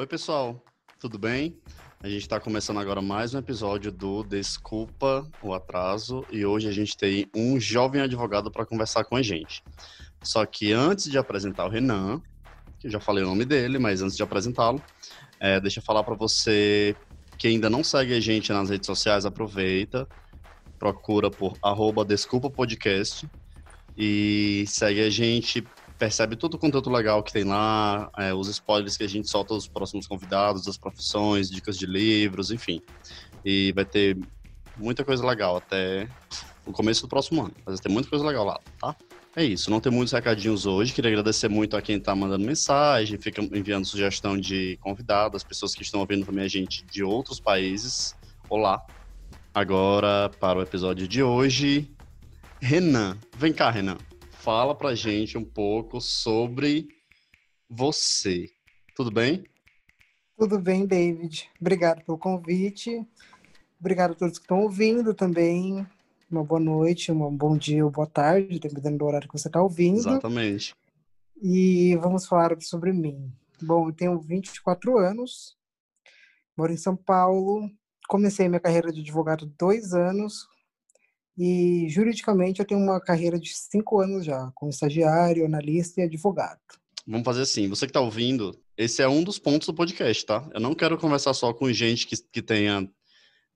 Oi, pessoal, tudo bem? A gente está começando agora mais um episódio do Desculpa o Atraso e hoje a gente tem um jovem advogado para conversar com a gente. Só que antes de apresentar o Renan, que eu já falei o nome dele, mas antes de apresentá-lo, é, deixa eu falar para você que ainda não segue a gente nas redes sociais, aproveita, procura por arroba Desculpa Podcast e segue a gente percebe todo o conteúdo legal que tem lá, é, os spoilers que a gente solta os próximos convidados, as profissões, dicas de livros, enfim. E vai ter muita coisa legal até o começo do próximo ano. Vai ter muita coisa legal lá, tá? É isso, não tem muitos recadinhos hoje. Queria agradecer muito a quem está mandando mensagem, fica enviando sugestão de convidados, pessoas que estão ouvindo também a gente de outros países. Olá. Agora, para o episódio de hoje, Renan. Vem cá, Renan fala pra gente um pouco sobre você. Tudo bem? Tudo bem, David. Obrigado pelo convite. Obrigado a todos que estão ouvindo também. Uma boa noite, um bom dia ou boa tarde, dependendo do horário que você está ouvindo. Exatamente. E vamos falar sobre mim. Bom, eu tenho 24 anos, moro em São Paulo. Comecei minha carreira de advogado dois anos, e juridicamente eu tenho uma carreira de cinco anos já, como estagiário, analista e advogado. Vamos fazer assim, você que está ouvindo, esse é um dos pontos do podcast, tá? Eu não quero conversar só com gente que, que tenha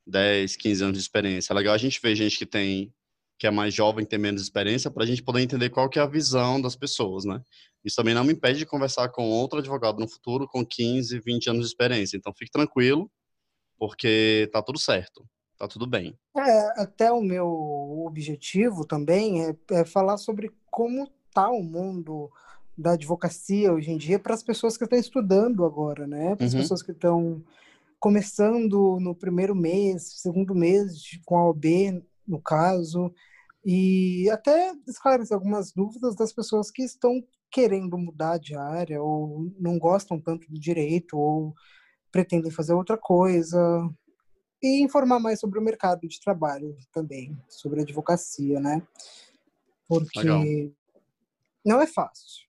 10, 15 anos de experiência. É legal a gente ver gente que tem que é mais jovem, tem menos experiência, para a gente poder entender qual que é a visão das pessoas, né? Isso também não me impede de conversar com outro advogado no futuro com 15, 20 anos de experiência. Então fique tranquilo, porque tá tudo certo tá tudo bem. É, até o meu objetivo também é, é falar sobre como tá o mundo da advocacia hoje em dia para as pessoas que estão estudando agora, né? Para as uhum. pessoas que estão começando no primeiro mês, segundo mês com a OB, no caso, e até esclarecer algumas dúvidas das pessoas que estão querendo mudar de área ou não gostam tanto do direito ou pretendem fazer outra coisa, e informar mais sobre o mercado de trabalho também, sobre a advocacia, né? Porque Legal. não é fácil.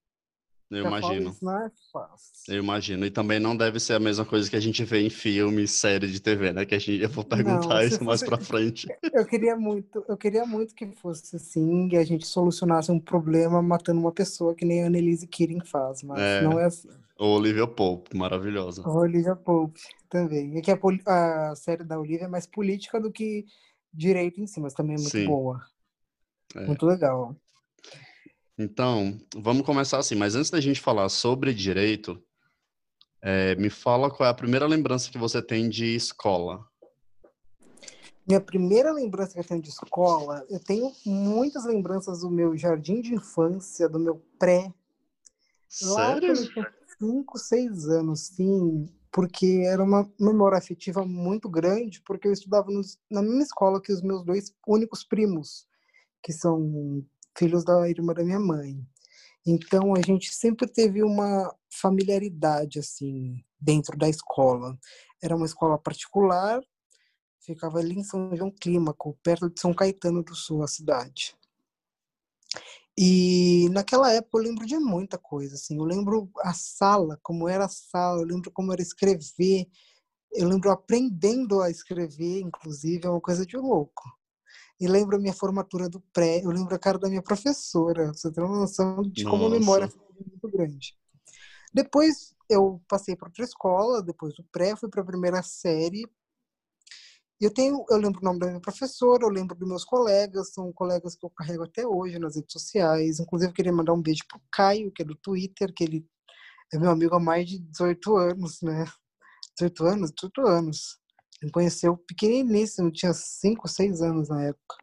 Eu Já imagino. não é fácil. Eu imagino. E também não deve ser a mesma coisa que a gente vê em filmes, séries de TV, né? Que a gente, eu vou perguntar não, isso fosse... mais pra frente. Eu queria muito, eu queria muito que fosse assim, e a gente solucionasse um problema matando uma pessoa que nem a Annelise Kirin faz, mas é. não é assim. Ou Olivia Pope, maravilhosa. Olivia Pope também. É que a, a, série da Olivia é mais política do que direito em si, mas também é muito Sim. boa. É. Muito legal. Então, vamos começar assim. Mas antes da gente falar sobre direito, é, me fala qual é a primeira lembrança que você tem de escola. Minha primeira lembrança que eu tenho de escola, eu tenho muitas lembranças do meu jardim de infância, do meu pré. Sério? Lá, cinco, seis anos, sim, porque era uma memória afetiva muito grande, porque eu estudava nos, na mesma escola que os meus dois únicos primos, que são filhos da irmã da minha mãe. Então a gente sempre teve uma familiaridade assim dentro da escola. Era uma escola particular, ficava ali em São João Clímaco, perto de São Caetano do Sul, a cidade. E naquela época eu lembro de muita coisa, assim. Eu lembro a sala, como era a sala, eu lembro como era escrever. Eu lembro aprendendo a escrever, inclusive, é uma coisa de louco. E lembro a minha formatura do pré, eu lembro a cara da minha professora. Você tem uma noção de Nossa. como a memória foi muito grande. Depois eu passei para outra escola, depois do pré, fui para a primeira série, eu tenho, eu lembro o nome da minha professora, eu lembro dos meus colegas, são colegas que eu carrego até hoje nas redes sociais. Inclusive, eu queria mandar um beijo pro Caio, que é do Twitter, que ele é meu amigo há mais de 18 anos, né? 18 anos? 18 anos. Ele conheceu pequeniníssimo, tinha 5, 6 anos na época.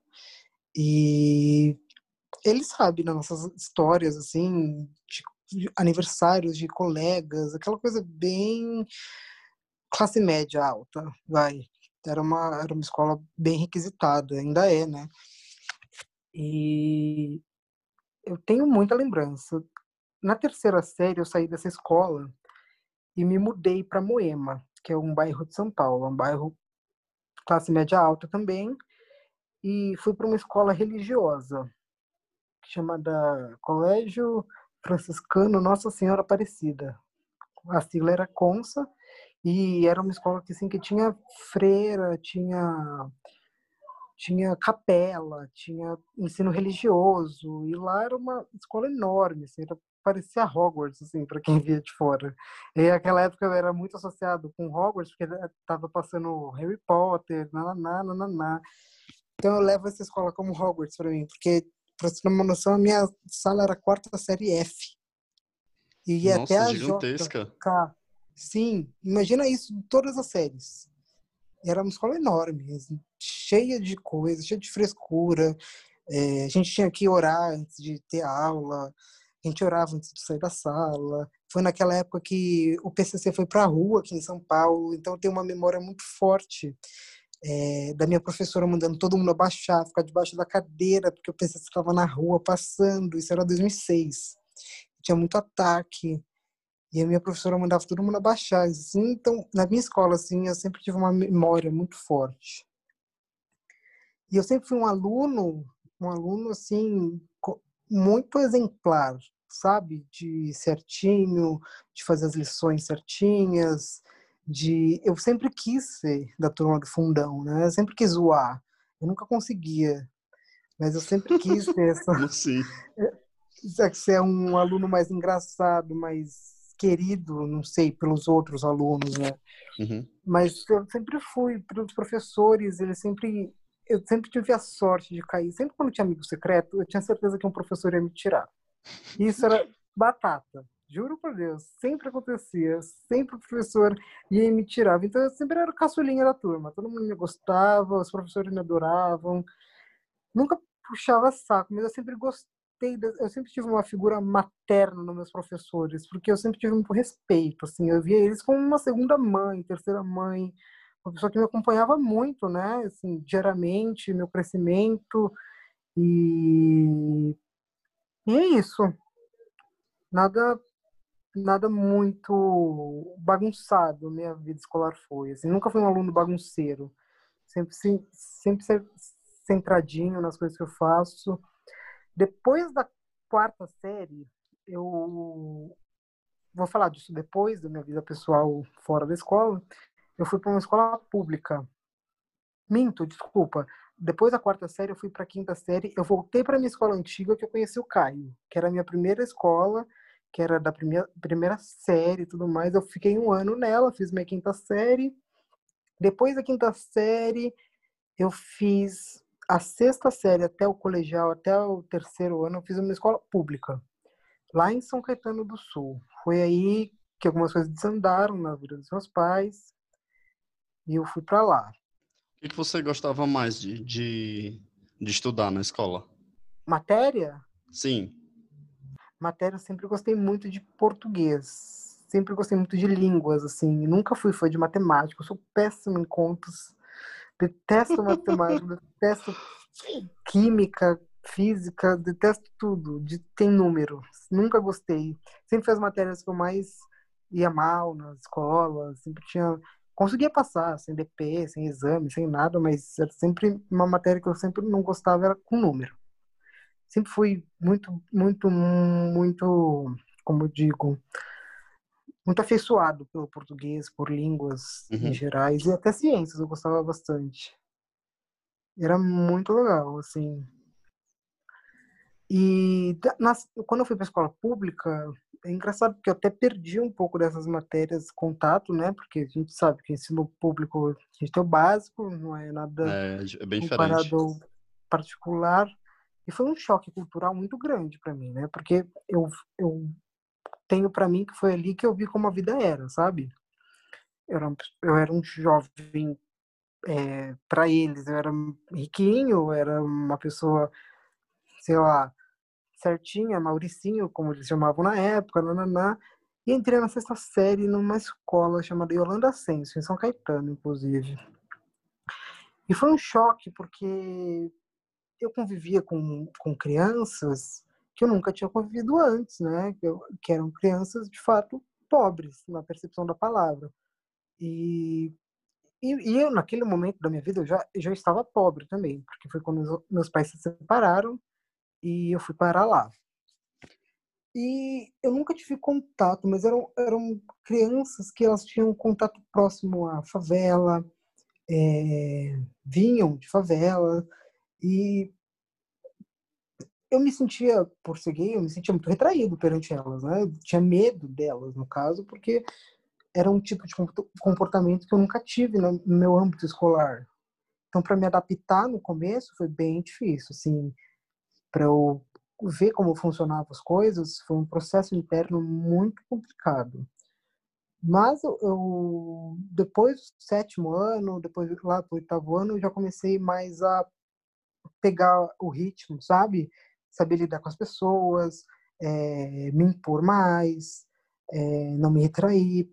E ele sabe das nossas histórias, assim, de aniversários de colegas, aquela coisa bem classe média alta, vai era uma, era uma escola bem requisitada, ainda é, né? E eu tenho muita lembrança. Na terceira série, eu saí dessa escola e me mudei para Moema, que é um bairro de São Paulo, um bairro classe média alta também, e fui para uma escola religiosa chamada Colégio Franciscano Nossa Senhora Aparecida. A sigla era CONSA, E era uma escola que, assim, que tinha freira, tinha tinha capela, tinha ensino religioso, e lá era uma escola enorme, assim, era, parecia Hogwarts, assim, para quem via de fora. E aquela época eu era muito associado com Hogwarts, porque estava passando Harry Potter, nananá, nananá. Então eu levo essa escola como Hogwarts para mim, porque, para você ter uma noção, a minha sala era a quarta série F. E ia Nossa, até a gigantesca. J, Sim, imagina isso em todas as séries. Era uma escola enorme, assim, cheia de coisas, cheia de frescura. É, a gente tinha que orar antes de ter aula, a gente orava antes de sair da sala. Foi naquela época que o PCC foi para a rua aqui em São Paulo, então tem uma memória muito forte é, da minha professora mandando todo mundo abaixar, ficar debaixo da cadeira, porque o PCC estava na rua passando. Isso era 2006. Tinha muito ataque. E a minha professora mandava todo mundo abaixar. Assim, então, na minha escola, assim, eu sempre tive uma memória muito forte. E eu sempre fui um aluno, um aluno, assim, muito exemplar, sabe? De certinho, de fazer as lições certinhas, de... Eu sempre quis ser da turma do fundão, né? Eu sempre quis zoar. Eu nunca conseguia, mas eu sempre quis ter essa... Como assim? Ser um aluno mais engraçado, mais querido, não sei, pelos outros alunos, né? Uhum. Mas eu sempre fui, pelos professores, eles sempre. Eu sempre tive a sorte de cair. Sempre quando tinha amigo secreto, eu tinha certeza que um professor ia me tirar. Isso era batata. Juro por Deus, sempre acontecia. Sempre o professor ia me tirar. Então eu sempre era caçulinha da turma. Todo mundo me gostava, os professores me adoravam. Nunca puxava saco, mas eu sempre gostei, eu sempre tive uma figura materna nos meus professores, porque eu sempre tive muito respeito, assim, eu via eles como uma segunda mãe, terceira mãe, uma pessoa que me acompanhava muito, né, assim, diariamente, meu crescimento, e, e é isso. Nada nada muito bagunçado minha vida escolar foi, assim, nunca fui um aluno bagunceiro, sempre sempre centradinho nas coisas que eu faço, depois da quarta série, eu vou falar disso depois da minha vida pessoal fora da escola. Eu fui para uma escola pública. Minto, desculpa. Depois da quarta série, eu fui para a quinta série. Eu voltei para minha escola antiga, que eu conheci o Caio, que era a minha primeira escola, que era da primeira, primeira série e tudo mais. Eu fiquei um ano nela, fiz minha quinta série. Depois da quinta série, eu fiz a sexta série até o colegial, até o terceiro ano, eu fiz uma escola pública, lá em São Caetano do Sul. Foi aí que algumas coisas desandaram na vida dos meus pais e eu fui para lá. O que você gostava mais de, de, de estudar na escola? Matéria? Sim. Matéria, eu sempre gostei muito de português. Sempre gostei muito de línguas, assim. Nunca fui fã de matemática. Eu sou péssimo em contas Detesto matemática, detesto química, física, detesto tudo. De, tem número. Nunca gostei. Sempre fez matérias que eu mais ia mal na escola. Sempre tinha. Conseguia passar, sem DP, sem exame, sem nada, mas era sempre uma matéria que eu sempre não gostava, era com número. Sempre fui muito, muito, muito, como eu digo, muito afeiçoado pelo português, por línguas uhum. em gerais e até ciências, eu gostava bastante. Era muito legal, assim. E nas, quando eu fui para a escola pública, é engraçado porque eu até perdi um pouco dessas matérias contato, né? Porque a gente sabe que ensino público, a gente tem o básico, não é nada é, é bem comparado diferente. ao particular. E foi um choque cultural muito grande para mim, né? Porque eu, eu tenho para mim que foi ali que eu vi como a vida era, sabe? Eu era, eu era um jovem, é, para eles, eu era riquinho, era uma pessoa, sei lá, certinha, Mauricinho, como eles chamavam na época, nananá, e entrei na sexta série numa escola chamada Yolanda Ascenso, em São Caetano, inclusive. E foi um choque, porque eu convivia com, com crianças que eu nunca tinha convivido antes, né? Que, eu, que eram crianças de fato pobres na percepção da palavra. E, e, e, eu naquele momento da minha vida eu já já estava pobre também, porque foi quando meus pais se separaram e eu fui parar lá. E eu nunca tive contato, mas eram, eram crianças que elas tinham contato próximo à favela, é, vinham de favela, e eu me sentia, por ser gay, eu me sentia muito retraído perante elas, né? Eu tinha medo delas, no caso, porque era um tipo de comportamento que eu nunca tive no meu âmbito escolar. Então, para me adaptar no começo foi bem difícil, assim, para eu ver como funcionavam as coisas, foi um processo interno muito complicado. Mas eu, depois do sétimo ano, depois lá do oitavo ano, eu já comecei mais a pegar o ritmo, sabe? Saber lidar com as pessoas, é, me impor mais, é, não me retrair.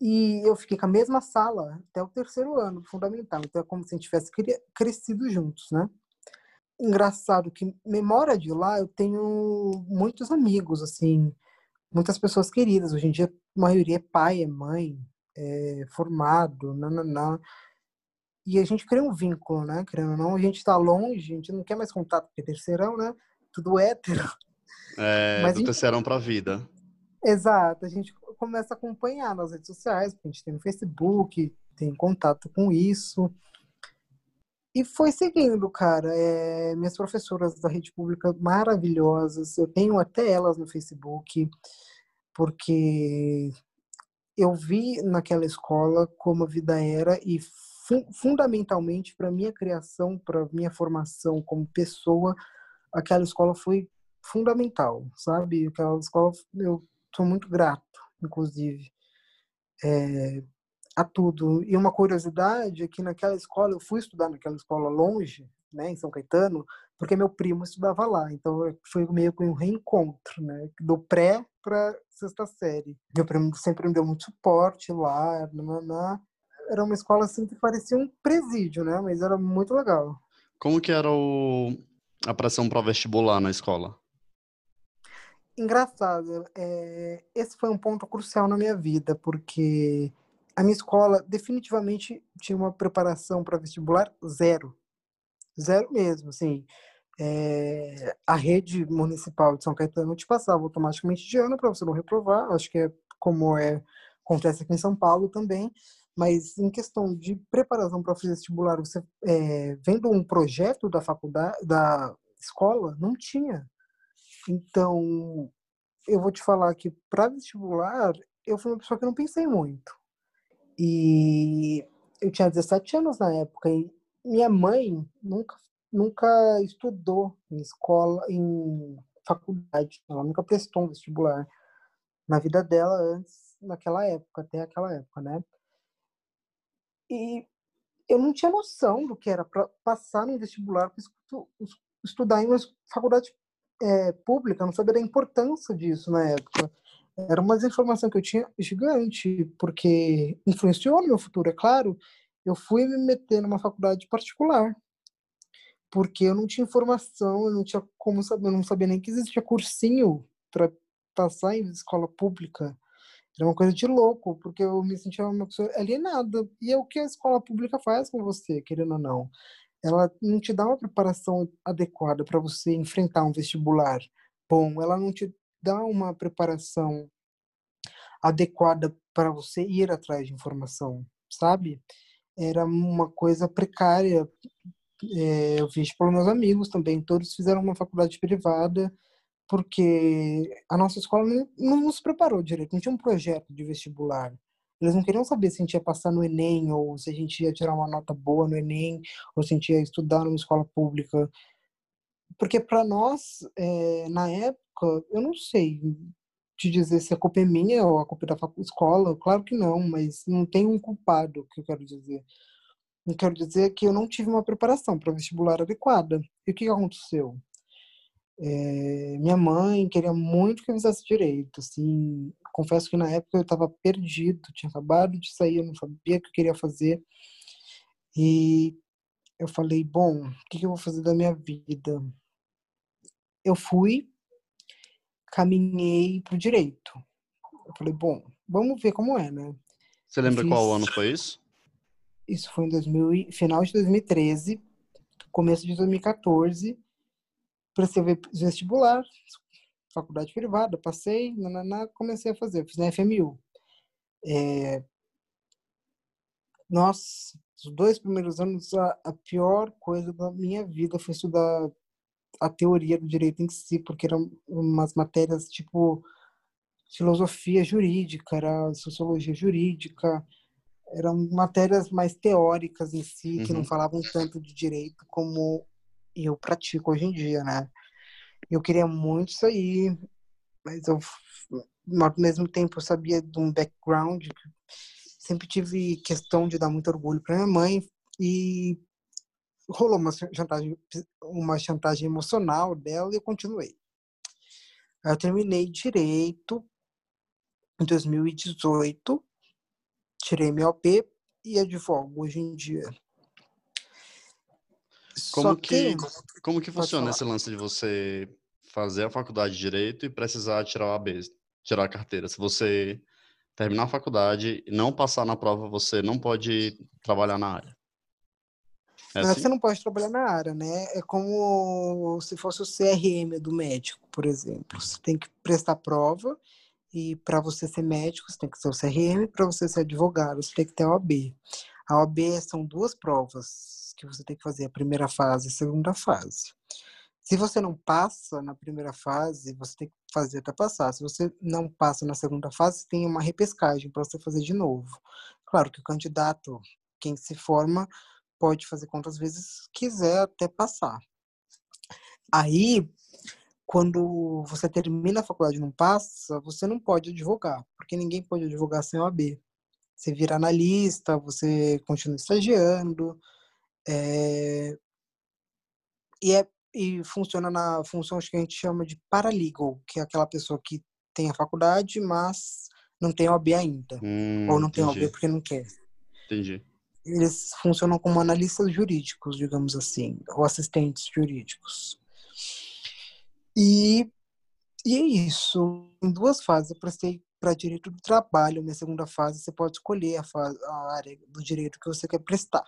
E eu fiquei com a mesma sala até o terceiro ano, fundamental. Então é como se a gente tivesse crescido juntos, né? Engraçado que memória de lá eu tenho muitos amigos, assim, muitas pessoas queridas. Hoje em dia a maioria é pai, é mãe, é formado, nananã. E a gente cria um vínculo, né? Querendo ou não, a gente está longe, a gente não quer mais contato, porque é terceirão, né? Tudo hétero. É, Mas do gente... terceirão pra vida. Exato, a gente começa a acompanhar nas redes sociais, porque a gente tem no Facebook, tem contato com isso. E foi seguindo, cara. É, minhas professoras da rede pública maravilhosas, eu tenho até elas no Facebook, porque eu vi naquela escola como a vida era e fundamentalmente para minha criação, para minha formação como pessoa, aquela escola foi fundamental, sabe? Aquela escola eu sou muito grato, inclusive, é, a tudo. E uma curiosidade é que naquela escola, eu fui estudar naquela escola longe, né, em São Caetano, porque meu primo estudava lá. Então foi meio que um reencontro, né, do pré para sexta série. Meu primo sempre me deu muito suporte lá, nananã. era uma escola assim que parecia um presídio, né, mas era muito legal. Como que era o... a pressão para vestibular na escola? engraçado, é, esse foi um ponto crucial na minha vida, porque a minha escola definitivamente tinha uma preparação para vestibular zero. Zero mesmo, assim. É, a rede municipal de São Caetano te passava automaticamente de ano para você não reprovar, acho que é como é, acontece aqui em São Paulo também, mas em questão de preparação para o vestibular, você é, vendo um projeto da faculdade, da escola, não tinha. Então, eu vou te falar que para vestibular, eu fui uma pessoa que não pensei muito. E eu tinha 17 anos na época e minha mãe nunca nunca estudou em escola, em faculdade, ela nunca prestou um vestibular na vida dela antes, naquela época, até aquela época, né? E eu não tinha noção do que era para passar no vestibular para estudar em uma faculdade é, pública, não sabia da importância disso na época. Era uma desinformação que eu tinha gigante, porque influenciou no meu futuro, é claro. Eu fui me meter numa faculdade particular, porque eu não tinha informação, eu não tinha como saber, eu não sabia nem que existia cursinho para passar em escola pública. Era uma coisa de louco, porque eu me sentia uma pessoa alienada. E é o que a escola pública faz com você, querendo ou não ela não te dá uma preparação adequada para você enfrentar um vestibular bom, ela não te dá uma preparação adequada para você ir atrás de informação, sabe? Era uma coisa precária. É, eu vejo pelos meus amigos também, todos fizeram uma faculdade privada, porque a nossa escola não, não nos preparou direito, não tinha um projeto de vestibular. Eles não queriam saber se a gente ia passar no Enem, ou se a gente ia tirar uma nota boa no Enem, ou se a gente ia estudar numa escola pública. Porque para nós, é, na época, eu não sei te dizer se a culpa é minha ou a culpa é da escola, claro que não, mas não tem um culpado, que eu quero dizer. Eu quero dizer que eu não tive uma preparação para vestibular adequada. E o que aconteceu? É, minha mãe queria muito que eu fizesse direito, assim, confesso que na época eu estava perdido, tinha acabado de sair, eu não sabia o que eu queria fazer. E eu falei, bom, o que eu vou fazer da minha vida? Eu fui, caminhei pro direito. Eu falei, bom, vamos ver como é, né? Você lembra fiz... qual ano foi isso? Isso foi em 2000, final de 2013, começo de 2014. Prestei vestibular, faculdade privada, passei, nananá, comecei a fazer, fiz na FMU. É... Nossa, os dois primeiros anos, a, a pior coisa da minha vida foi estudar a teoria do direito em si, porque eram umas matérias tipo filosofia jurídica, era sociologia jurídica, eram matérias mais teóricas em si, que não uhum. falavam tanto de direito como eu pratico hoje em dia, né? Eu queria muito aí, mas eu, ao mesmo tempo, eu sabia de um background, sempre tive questão de dar muito orgulho para minha mãe e rolou uma chantagem, uma chantagem emocional dela e eu continuei. Eu terminei direito em 2018, tirei meu OP e advogo hoje em dia. Como que, que, como que funciona esse lance de você fazer a faculdade de Direito e precisar tirar o AB, tirar a carteira? Se você terminar a faculdade e não passar na prova, você não pode trabalhar na área. É assim? Você não pode trabalhar na área, né? É como se fosse o CRM do médico, por exemplo. Você tem que prestar prova e para você ser médico, você tem que ser o CRM, para você ser advogado, você tem que ter a OAB. A OAB são duas provas que você tem que fazer, a primeira fase e a segunda fase. Se você não passa na primeira fase, você tem que fazer até passar. Se você não passa na segunda fase, tem uma repescagem para você fazer de novo. Claro que o candidato, quem se forma, pode fazer quantas vezes quiser até passar. Aí, quando você termina a faculdade e não passa, você não pode advogar, porque ninguém pode advogar sem OAB. Você vira analista, você continua estagiando, é... e, é, e funciona na função que a gente chama de paralegal, que é aquela pessoa que tem a faculdade, mas não tem OAB ainda. Hum, ou não tem OAB porque não quer. Entendi eles funcionam como analistas jurídicos, digamos assim, ou assistentes jurídicos. E, e é isso. Em duas fases, eu prestei para direito do trabalho. Minha segunda fase, você pode escolher a, fase, a área do direito que você quer prestar.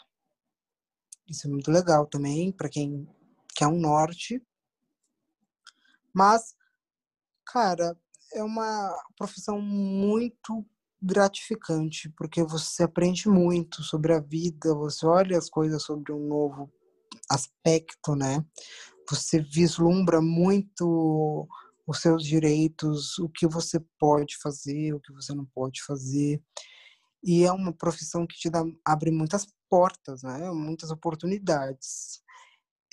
Isso é muito legal também, para quem quer um norte. Mas, cara, é uma profissão muito gratificante, porque você aprende muito sobre a vida, você olha as coisas sobre um novo aspecto, né? Você vislumbra muito os seus direitos, o que você pode fazer, o que você não pode fazer. E é uma profissão que te dá, abre muitas portas, né? Muitas oportunidades.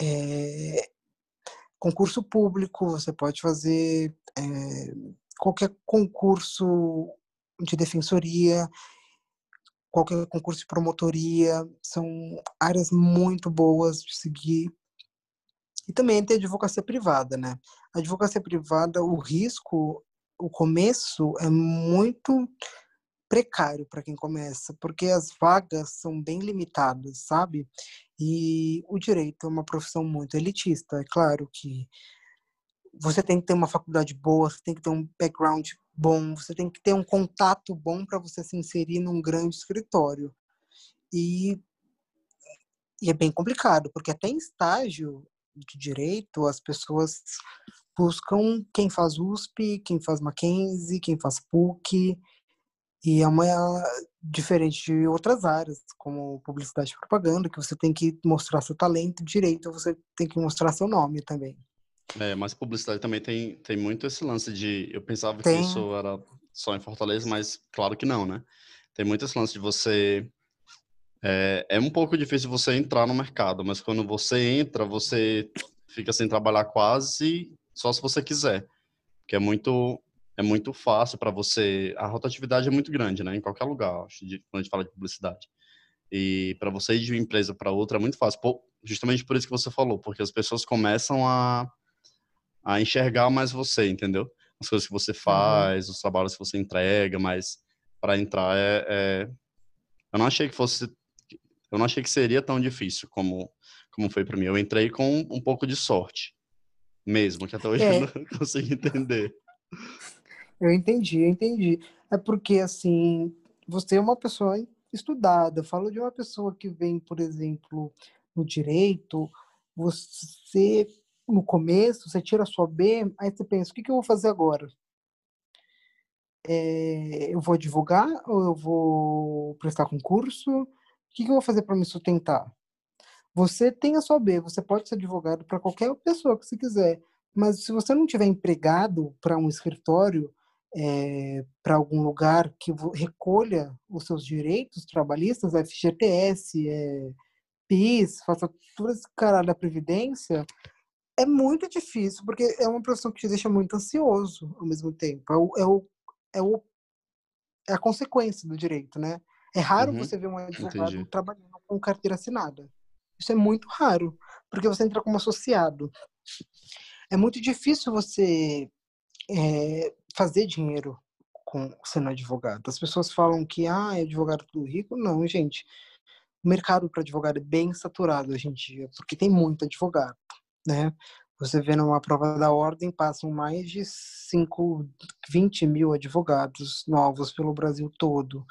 É, concurso público, você pode fazer é, qualquer concurso de defensoria, qualquer concurso de promotoria, são áreas muito boas de seguir. E também tem advocacia privada, né? A advocacia privada, o risco, o começo é muito precário para quem começa, porque as vagas são bem limitadas, sabe? E o direito é uma profissão muito elitista. É claro que você tem que ter uma faculdade boa, você tem que ter um background bom, você tem que ter um contato bom para você se inserir num grande escritório. E, e é bem complicado, porque até em estágio de direito, as pessoas buscam quem faz USP, quem faz Mackenzie, quem faz PUC, e é uma diferente de outras áreas, como publicidade e propaganda, que você tem que mostrar seu talento, direito você tem que mostrar seu nome também. É, mas publicidade também tem, tem muito esse lance de. Eu pensava tem. que isso era só em Fortaleza, mas claro que não, né? Tem muito esse lance de você. É, é um pouco difícil você entrar no mercado, mas quando você entra, você fica sem trabalhar quase só se você quiser. Porque é muito, é muito fácil para você. A rotatividade é muito grande, né? Em qualquer lugar, quando a gente fala de publicidade. E para você ir de uma empresa para outra é muito fácil. Pô, justamente por isso que você falou, porque as pessoas começam a a enxergar mais você, entendeu? As coisas que você uhum. faz, uhum. os trabalhos que você entrega, mas para entrar é, é, eu não achei que fosse eu não achei que seria tão difícil como como foi para mim. Eu entrei com um pouco de sorte, mesmo que até hoje é. eu não consigo entender. Eu entendi, eu entendi. É porque assim, você é uma pessoa estudada. Falo de uma pessoa que vem, por exemplo, no direito, você no começo, você tira a sua B, aí você pensa, o que, que eu vou fazer agora? É, eu vou divulgar ou eu vou prestar concurso? O que, que eu vou fazer para me sustentar? Você tem a sua B, você pode ser advogado para qualquer pessoa que você quiser, mas se você não tiver empregado para um escritório, é, para algum lugar que recolha os seus direitos trabalhistas, FGTS, é, PIS, faça tudo esse caralho da Previdência, é muito difícil, porque é uma profissão que te deixa muito ansioso ao mesmo tempo. É, o, é, o, é, o, é a consequência do direito, né? É raro uhum, você ver um advogado entendi. trabalhando com carteira assinada. Isso é muito raro, porque você entra como associado. É muito difícil você é, fazer dinheiro com sendo advogado. As pessoas falam que ah, é advogado tudo rico. Não, gente. O mercado para advogado é bem saturado hoje em dia, porque tem muito advogado, né? Você vê numa prova da ordem, passam mais de 5, 20 mil advogados novos pelo Brasil todo.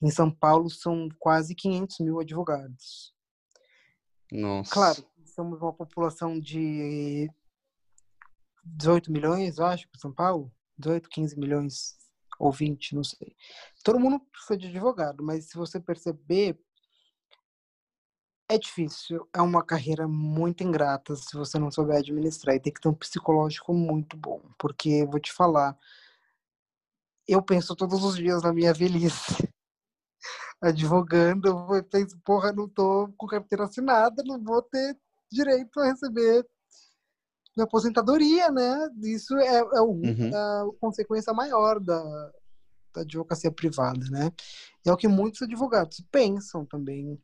Em São Paulo são quase 500 mil advogados. Nossa. Claro, somos uma população de 18 milhões, eu acho, para São Paulo. 18, 15 milhões ou 20, não sei. Todo mundo precisa de advogado, mas se você perceber, é difícil. É uma carreira muito ingrata se você não souber administrar. E tem que ter um psicológico muito bom. Porque, vou te falar, eu penso todos os dias na minha velhice. Advogando, eu penso, porra, não tô com carteira assinada, não vou ter direito a receber aposentadoria, né? Isso é, é, o, uhum. a consequência maior da, da advocacia privada, né? E é o que muitos advogados pensam também,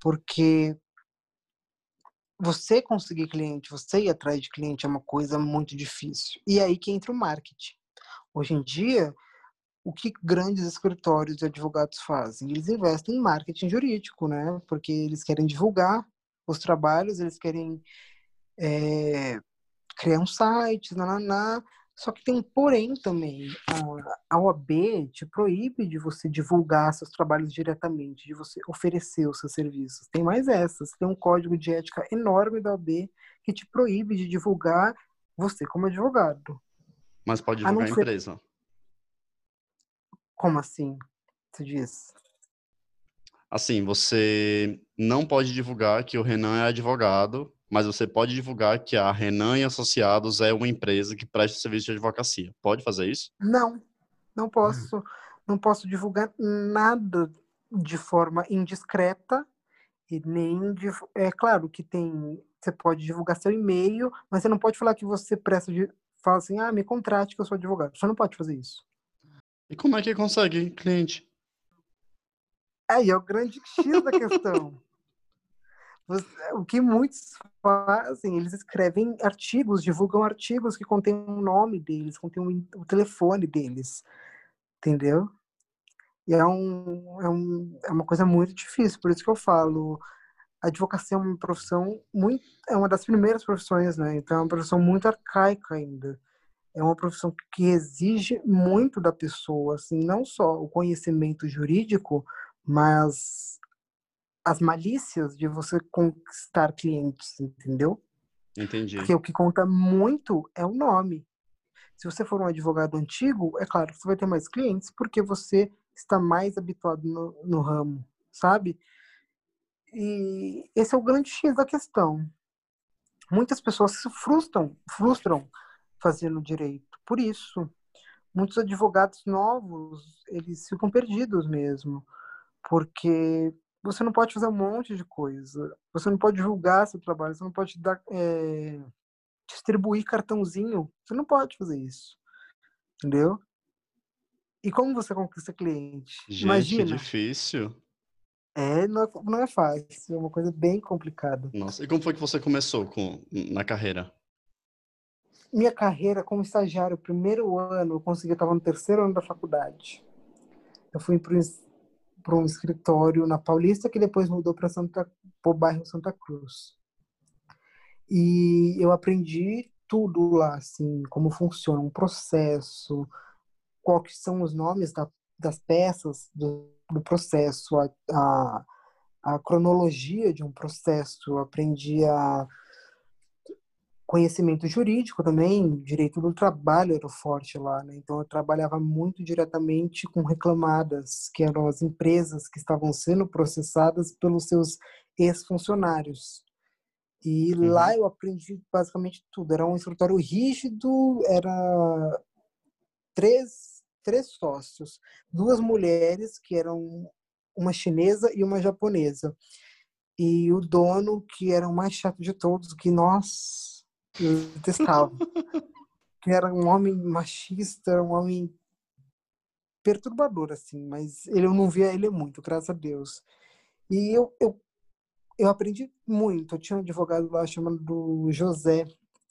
porque você conseguir cliente, você ir atrás de cliente é uma coisa muito difícil. E é aí que entra o marketing. Hoje em dia, o que grandes escritórios de advogados fazem? Eles investem em marketing jurídico, né? Porque eles querem divulgar os trabalhos, eles querem é, criar um site, nananá. Só que tem um porém também. A, a OAB te proíbe de você divulgar seus trabalhos diretamente, de você oferecer os seus serviços. Tem mais essas. Tem um código de ética enorme da OAB que te proíbe de divulgar você como advogado. Mas pode divulgar a, a empresa. Como assim? Você diz? Assim, você não pode divulgar que o Renan é advogado mas você pode divulgar que a Renan e Associados é uma empresa que presta serviço de advocacia. Pode fazer isso? Não, não posso. Não posso divulgar nada de forma indiscreta e nem de, é claro que tem você pode divulgar seu e-mail, mas você não pode falar que você presta de fala assim: "Ah, me contrate que eu sou advogado". Você não pode fazer isso. E como é que consegue cliente? Aí é o grande X da questão. O que muitos fazem, eles escrevem artigos, divulgam artigos que contêm o nome deles, contêm o telefone deles, entendeu? E é, um, é, um, é uma coisa muito difícil, por isso que eu falo, a advocacia é uma profissão muito, é uma das primeiras profissões, né? Então é uma profissão muito arcaica ainda. É uma profissão que exige muito da pessoa, assim, não só o conhecimento jurídico, mas as malícias de você conquistar clientes, entendeu? Entendi. Porque o que conta muito é o nome. Se você for um advogado antigo, é claro que você vai ter mais clientes porque você está mais habituado no, no ramo, sabe? E esse é o grande X da questão. Muitas pessoas se frustram, frustram fazendo direito. Por isso, muitos advogados novos, eles ficam perdidos mesmo, porque você não pode fazer um monte de coisa. Você não pode julgar seu trabalho. Você não pode dar, é, distribuir cartãozinho. Você não pode fazer isso. Entendeu? E como você conquista cliente? Gente, Imagina. difícil. É não, é, não é fácil. É uma coisa bem complicada. Nossa, e como foi que você começou com, na carreira? Minha carreira como estagiário, primeiro ano, eu consegui, eu estava no terceiro ano da faculdade. Eu fui para para um escritório na Paulista que depois mudou para o bairro Santa Cruz. E eu aprendi tudo lá, assim, como funciona um processo, quais são os nomes da, das peças do, do processo, a, a, a, cronologia de um processo. Aprendi a conhecimento jurídico também, direito do trabalho era forte lá, né? Então eu trabalhava muito diretamente com reclamadas, que eram as empresas que estavam sendo processadas pelos seus ex-funcionários. E uhum. lá eu aprendi basicamente tudo. Era um escritório rígido, era três, três sócios, duas mulheres que eram uma chinesa e uma japonesa. E o dono, que era o mais chato de todos, que nós eu detestava. era um homem machista, um homem perturbador, assim, mas ele, eu não via ele muito, graças a Deus. E eu, eu, eu aprendi muito. Eu tinha um advogado lá chamado José.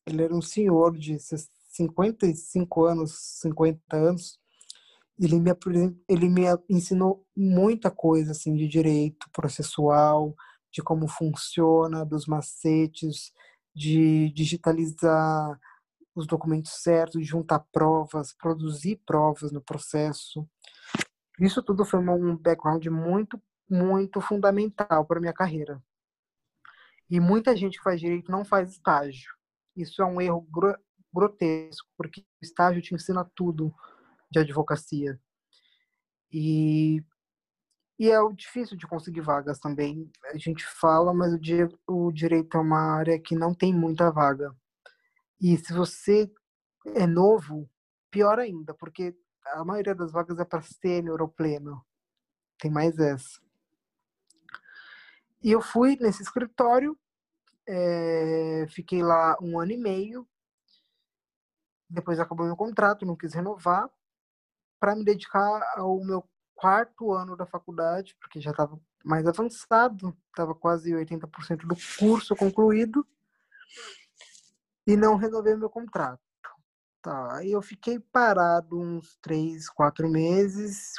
Ele era um senhor de 55 anos, 50 anos. Ele me, ele me ensinou muita coisa assim de direito processual, de como funciona, dos macetes, de digitalizar os documentos certos, juntar provas, produzir provas no processo. Isso tudo foi um background muito, muito fundamental para minha carreira. E muita gente que faz direito não faz estágio. Isso é um erro grotesco, porque o estágio te ensina tudo de advocacia. E e é difícil de conseguir vagas também. A gente fala, mas o, di o direito é uma área que não tem muita vaga. E se você é novo, pior ainda, porque a maioria das vagas é para sênior ou pleno. Tem mais essa. E eu fui nesse escritório, é, fiquei lá um ano e meio. Depois acabou meu contrato, não quis renovar, para me dedicar ao meu quarto ano da faculdade, porque já estava mais avançado, estava quase 80% do curso concluído, e não renovei meu contrato. Tá, aí eu fiquei parado uns três, quatro meses,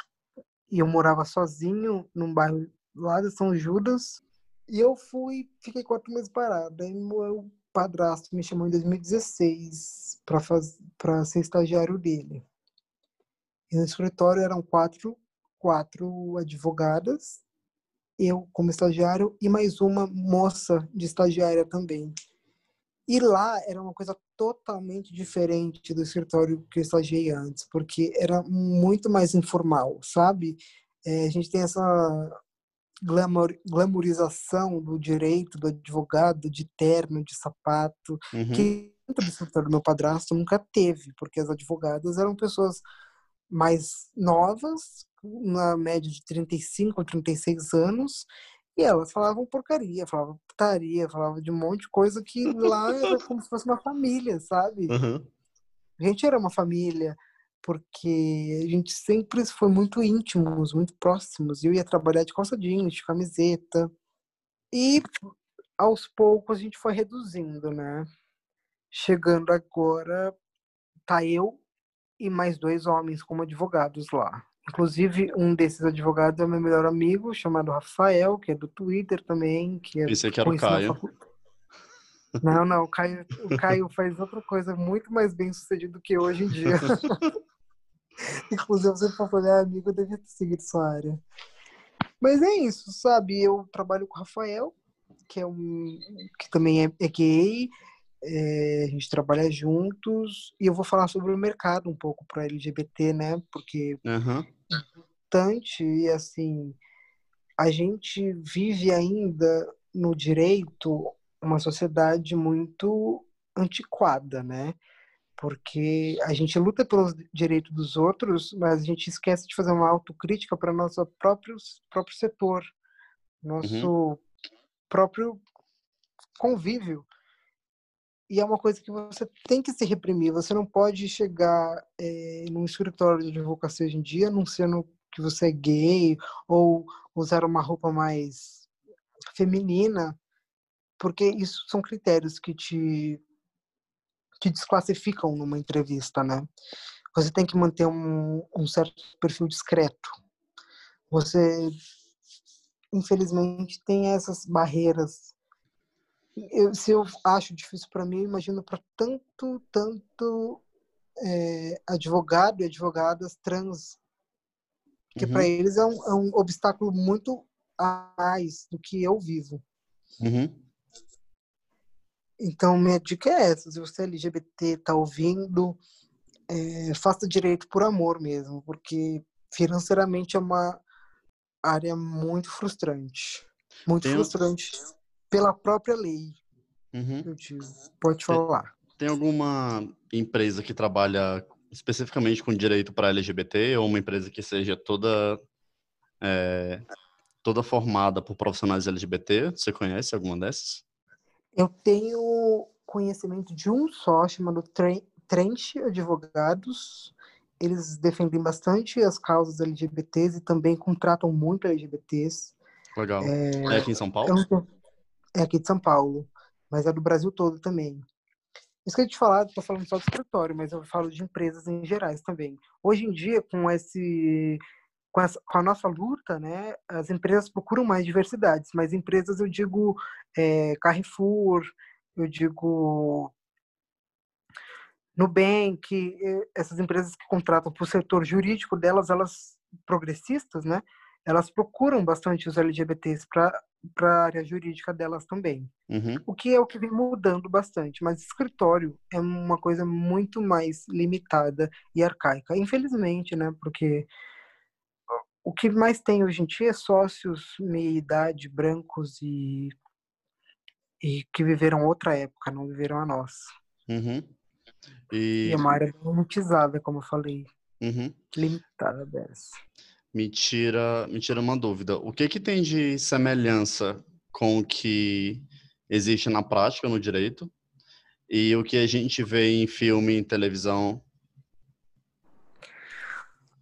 e eu morava sozinho num bairro lá de São Judas, e eu fui, fiquei quatro meses parado. Aí meu padrasto me chamou em 2016 para ser estagiário dele. E no escritório eram quatro quatro advogadas, eu como estagiário e mais uma moça de estagiária também. E lá era uma coisa totalmente diferente do escritório que eu estagiei antes, porque era muito mais informal, sabe? É, a gente tem essa glamour, glamourização do direito, do advogado, de terno, de sapato, uhum. que dentro do escritório do meu padrasto nunca teve, porque as advogadas eram pessoas mais novas, na média de 35 ou 36 anos, e elas falavam porcaria, falavam putaria, falavam de um monte de coisa que lá era como se fosse uma família, sabe? Uhum. A gente era uma família, porque a gente sempre foi muito íntimos, muito próximos. Eu ia trabalhar de calça jeans, de camiseta. E aos poucos a gente foi reduzindo, né? Chegando agora, tá eu e mais dois homens como advogados lá. Inclusive, um desses advogados é meu melhor amigo, chamado Rafael, que é do Twitter também. Que é Esse aqui era o Caio. Não, não, o Caio, o Caio faz outra coisa muito mais bem sucedido do que hoje em dia. Inclusive, você for olhar amigo, eu devia ter seguido sua área. Mas é isso, sabe? Eu trabalho com o Rafael, que é um que também é, é gay, é, a gente trabalha juntos e eu vou falar sobre o mercado um pouco para LGBT, né? Porque uhum. é importante e assim a gente vive ainda no direito uma sociedade muito antiquada, né? Porque a gente luta pelos direitos dos outros, mas a gente esquece de fazer uma autocrítica para nosso próprio próprio setor, nosso uhum. próprio convívio e é uma coisa que você tem que se reprimir. Você não pode chegar é, num escritório de advocacia hoje em dia anunciando que você é gay ou usar uma roupa mais feminina, porque isso são critérios que te, te desclassificam numa entrevista, né? Você tem que manter um, um certo perfil discreto. Você, infelizmente, tem essas barreiras eu, se eu acho difícil para mim, imagino para tanto, tanto é, advogado e advogadas trans, que uhum. para eles é um, é um, obstáculo muito a mais do que eu vivo. Uhum. Então, minha dica é essa: se você é LGBT, tá ouvindo, é, faça direito por amor mesmo, porque financeiramente é uma área muito frustrante. Muito Tem um- frustrante pela própria lei, Uhum. eu. Pode falar. Tem alguma empresa que trabalha especificamente com direito para LGBT ou uma empresa que seja toda é, toda formada por profissionais LGBT? Você conhece alguma dessas? Eu tenho conhecimento de um só chamado Tren- Trench Advogados. Eles defendem bastante as causas LGBTs e também contratam muito LGBTs. Legal. É, aqui em São Eu Paulo? não tenho- É aqui de São Paulo, mas é do Brasil todo também. Isso que eu te falar, estou falando só do escritório, mas eu falo de empresas em gerais também. Hoje em dia, com esse com, essa- com a nossa luta, né, as empresas procuram mais diversidades, mas empresas eu digo é, Carrefour, eu digo Nubank, essas empresas que contratam para o setor jurídico delas, elas progressistas, né? Elas procuram bastante os LGBTs para a área jurídica delas também. Uhum. O que é o que vem mudando bastante, mas escritório é uma coisa muito mais limitada e arcaica, infelizmente, né? Porque o que mais tem hoje em dia é sócios meia-idade, brancos e, e que viveram outra época, não viveram a nossa. Uhum. E E, é uma área limitizada, como eu falei, uhum. limitada dessa. Me tira, me tira uma dúvida. O que que tem de semelhança com o que existe na prática no direito e o que a gente vê em filme, em televisão?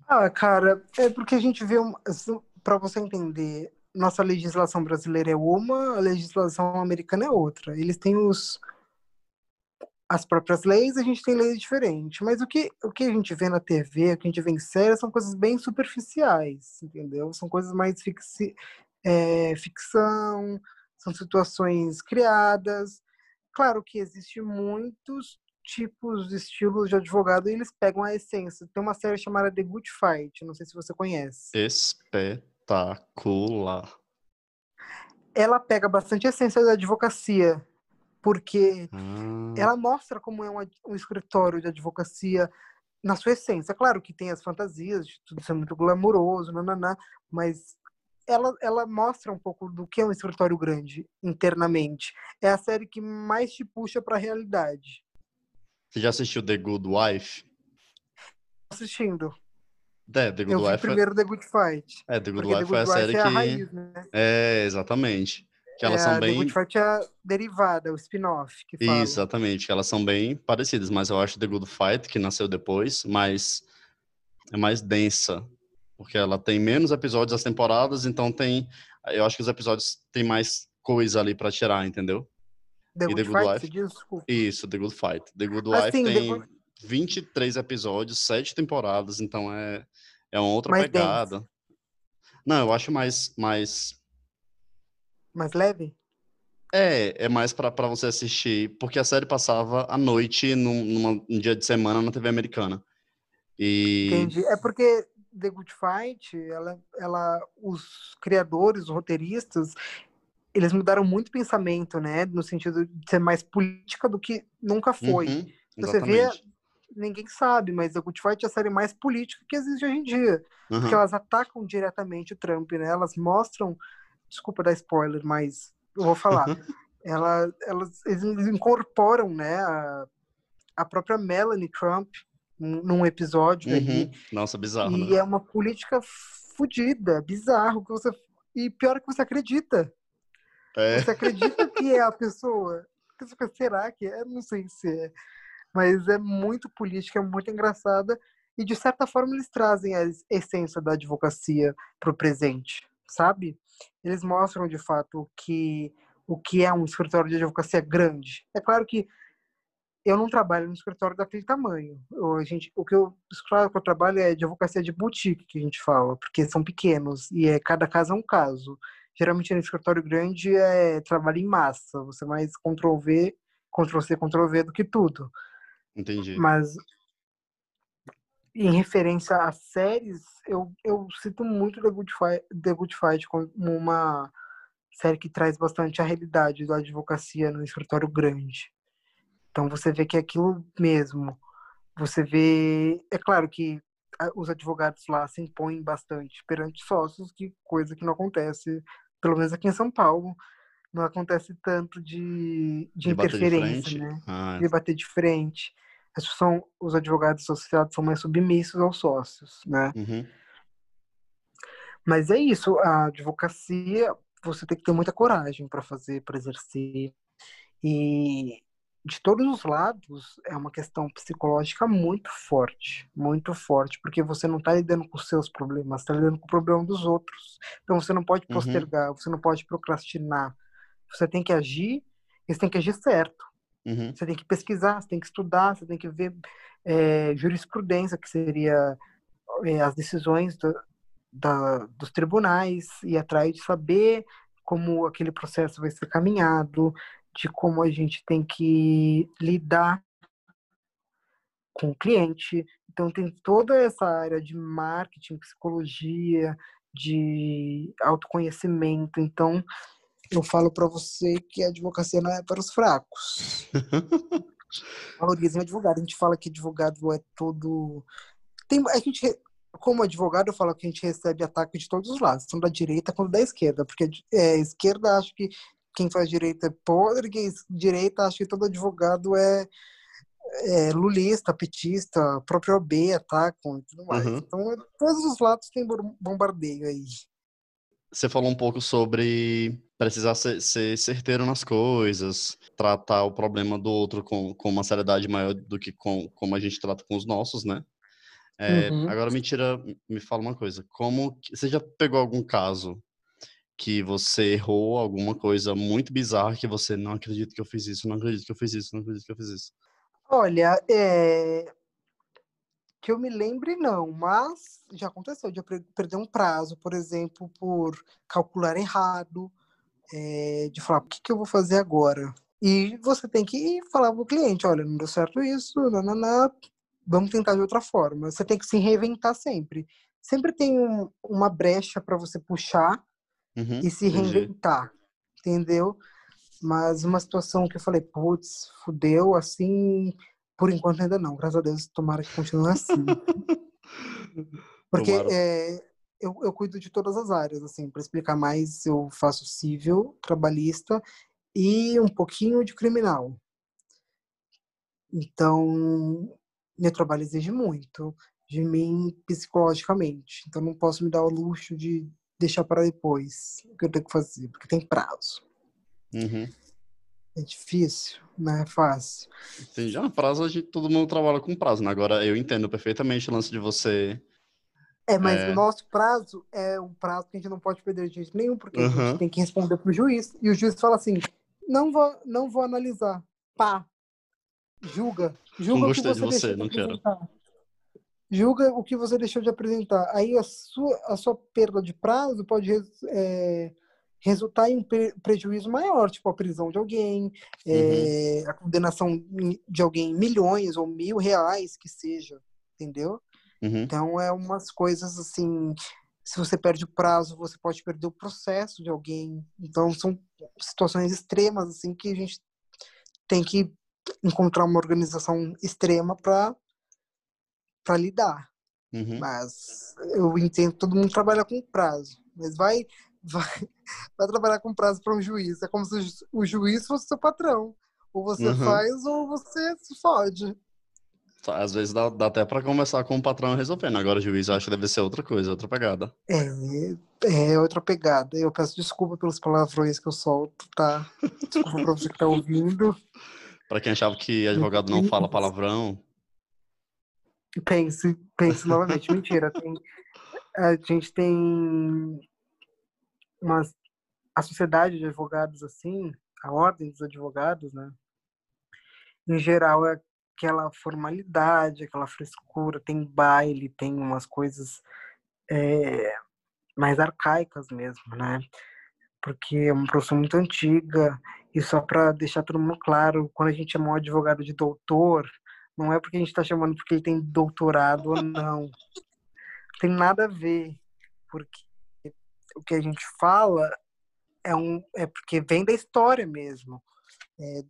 Ah, cara, é porque a gente vê, para você entender, nossa legislação brasileira é uma, a legislação americana é outra. Eles têm os as próprias leis, a gente tem leis diferentes. Mas o que, o que a gente vê na TV, o que a gente vê em série, são coisas bem superficiais, entendeu? São coisas mais fixi, é, ficção, são situações criadas. Claro que existem muitos tipos, estilos de advogado e eles pegam a essência. Tem uma série chamada The Good Fight, não sei se você conhece. Espetacular. Ela pega bastante a essência da advocacia, porque Ah, ela mostra como é um, um escritório de advocacia na sua essência. Claro que tem as fantasias de tudo ser muito glamouroso, nananá, mas ela, ela mostra um pouco do que é um escritório grande internamente. É a série que mais te puxa para a realidade. Você já assistiu The Good Wife? Assistindo. É, The Good Eu Wife. é- primeiro The Good Fight. É, The Good Porque The Wife é a Good série Wife é a que. raiz, né? É, exatamente. Que elas É, são a The bem. Good Fight é a derivada, o spin-off exatamente. que Elas são bem parecidas, mas eu acho The Good Fight, que nasceu depois, mais é mais densa, porque ela tem menos episódios as temporadas, então tem, eu acho que os episódios têm mais coisa ali pra tirar, entendeu? The Good The Good Fight, diz? Desculpa. Isso, The Good Fight. The Good Mas Wife sim, The tem Good- 23 episódios, 7 temporadas, então é é uma outra Mais pegada. Não, eu acho mais mais Mais leve? É, é mais pra pra você assistir, porque a série passava à noite num, numa- num dia de semana na TV americana. E Entendi. É porque The Good Fight, ela, ela, os criadores, os roteiristas, eles mudaram muito o pensamento, né? No sentido de ser mais política do que nunca foi. Uhum, Você vê, ninguém sabe, mas The Good Fight é a série mais política que existe hoje em dia. Uhum, Porque elas atacam diretamente o Trump, né? Elas mostram. Desculpa dar spoiler, mas eu vou falar. Ela, elas, eles incorporam, né? A, a própria Melanie Trump num episódio ali. uhum. Nossa, bizarro, E né? é uma política fodida, bizarro, que você e pior é que você acredita. É, Você acredita que é a pessoa. Será que é? Não sei se é. Mas é muito política, é muito engraçada. E de certa forma eles trazem a es- essência da advocacia para o presente, sabe? Eles mostram de fato que, o que é um escritório de advocacia grande. É claro que eu não trabalho no escritório daquele tamanho. Eu, a gente, o que eu, o escritório que eu trabalho é de advocacia de boutique, que a gente fala, porque são pequenos e é cada caso é um caso. Geralmente no escritório grande é trabalho em massa, você mais Ctrl V, Ctrl C, Ctrl V do que tudo. entendi. Mas em referência a séries, eu, eu cito muito The Good Fight, The Good Fight como uma série que traz bastante a realidade da advocacia no escritório grande. Então você vê que é aquilo mesmo. Você vê, é claro que os advogados lá se impõem bastante perante sócios, que coisa que não acontece, pelo menos aqui em São Paulo, não acontece tanto de, de, de interferência, né? Ah. De bater de frente. São, os advogados associados são mais submissos aos sócios, né? Uhum. Mas é isso, a advocacia, você tem que ter muita coragem para fazer, para exercer. E de todos os lados é uma questão psicológica muito forte, muito forte, porque você não está lidando com os seus problemas, está lidando com o problema dos outros. Então você não pode uhum. postergar, uhum. você não pode procrastinar. Você tem que agir, e você tem que agir certo. Uhum. Você tem que pesquisar, você tem que estudar, você tem que ver é, jurisprudência, que seria é, as decisões do, da, dos tribunais, e atrás de saber como aquele processo vai ser caminhado, de como a gente tem que lidar com o cliente. Então, tem toda essa área de marketing, psicologia, de autoconhecimento. Então, eu falo para você que a advocacia não é para os fracos. Valorizem o advogado. A gente fala que advogado é todo. Tem, a gente, como advogado, eu falo que a gente recebe ataque de todos os lados, tanto da direita quanto da esquerda, porque é, a esquerda acha que quem faz direito é podre, quem direita acha que todo advogado é, é lulista, petista, próprio OB atacam e tudo mais. Uhum. Então, todos os lados tem bombardeio aí. Você falou um pouco sobre precisar ser, ser, certeiro nas coisas, tratar o problema do outro com, com uma seriedade maior do que com como a gente trata com os nossos, né? É, uhum. Agora me tira, me fala uma coisa, como você já pegou algum caso que você errou alguma coisa muito bizarra que você não acredita que eu fiz isso, não acredito que eu fiz isso, não acredito que eu fiz isso? Olha, é... que eu me lembre não, mas já aconteceu de eu perder um prazo, por exemplo, por calcular errado, é... de falar, o que, que eu vou fazer agora? E você tem que falar para o cliente, olha, não deu certo isso, não, vamos tentar de outra forma. Você tem que se reinventar sempre. Sempre tem um, uma brecha para você puxar uhum, e se reinventar, entendi. entendeu? Mas uma situação que eu falei, putz, fudeu, assim, por enquanto ainda não, graças a Deus, tomara que continue assim. Porque é, eu, eu cuido de todas as áreas, assim, para explicar mais, eu faço civil, trabalhista e um pouquinho de criminal. Então, meu trabalho exige muito de mim psicologicamente. Então, não posso me dar o luxo de deixar para depois o que eu tenho que fazer, porque tem prazo. Uhum. É difícil, não é fácil. Entendi. Ah, prazo, a gente, todo mundo trabalha com prazo, né? Agora, eu entendo perfeitamente o lance de você... É, mas é... o nosso prazo é um prazo que a gente não pode perder de jeito nenhum, porque uhum. a gente tem que responder para o juiz, e o juiz fala assim, não vou, não vou analisar. Pá, julga. Julga não gostei o que você de você, não quero julga o que você deixou de apresentar. Aí a sua, a sua perda de prazo pode é, resultar em um prejuízo maior, tipo a prisão de alguém, é, uhum. a condenação de alguém em milhões ou mil reais, que seja, entendeu? Uhum. Então é umas coisas assim. Se você perde o prazo, você pode perder o processo de alguém. Então são situações extremas assim que a gente tem que encontrar uma organização extrema para para lidar. Uhum. Mas eu entendo que todo mundo trabalha com prazo. Mas vai, vai, vai trabalhar com prazo para um juiz. É como se o juiz fosse seu patrão. Ou você uhum. faz ou você se fode. Às vezes dá, dá até para conversar com o patrão resolvendo. Agora o juiz acha que deve ser outra coisa, outra pegada. É, é outra pegada. Eu peço desculpa pelos palavrões que eu solto, tá? Desculpa para você que tá ouvindo. Para quem achava que advogado não fala palavrão, Pense, pense novamente. Mentira. Tem, a gente tem umas, a sociedade de advogados assim, a ordem dos advogados, né? Em geral é aquela formalidade, aquela frescura, tem baile, tem umas coisas é, mais arcaicas mesmo, né? Porque é uma profissão muito antiga e só para deixar todo mundo claro, quando a gente chama um advogado de doutor, não é porque a gente está chamando porque ele tem doutorado ou não. Tem nada a ver. Porque o que a gente fala é um é porque vem da história mesmo. É,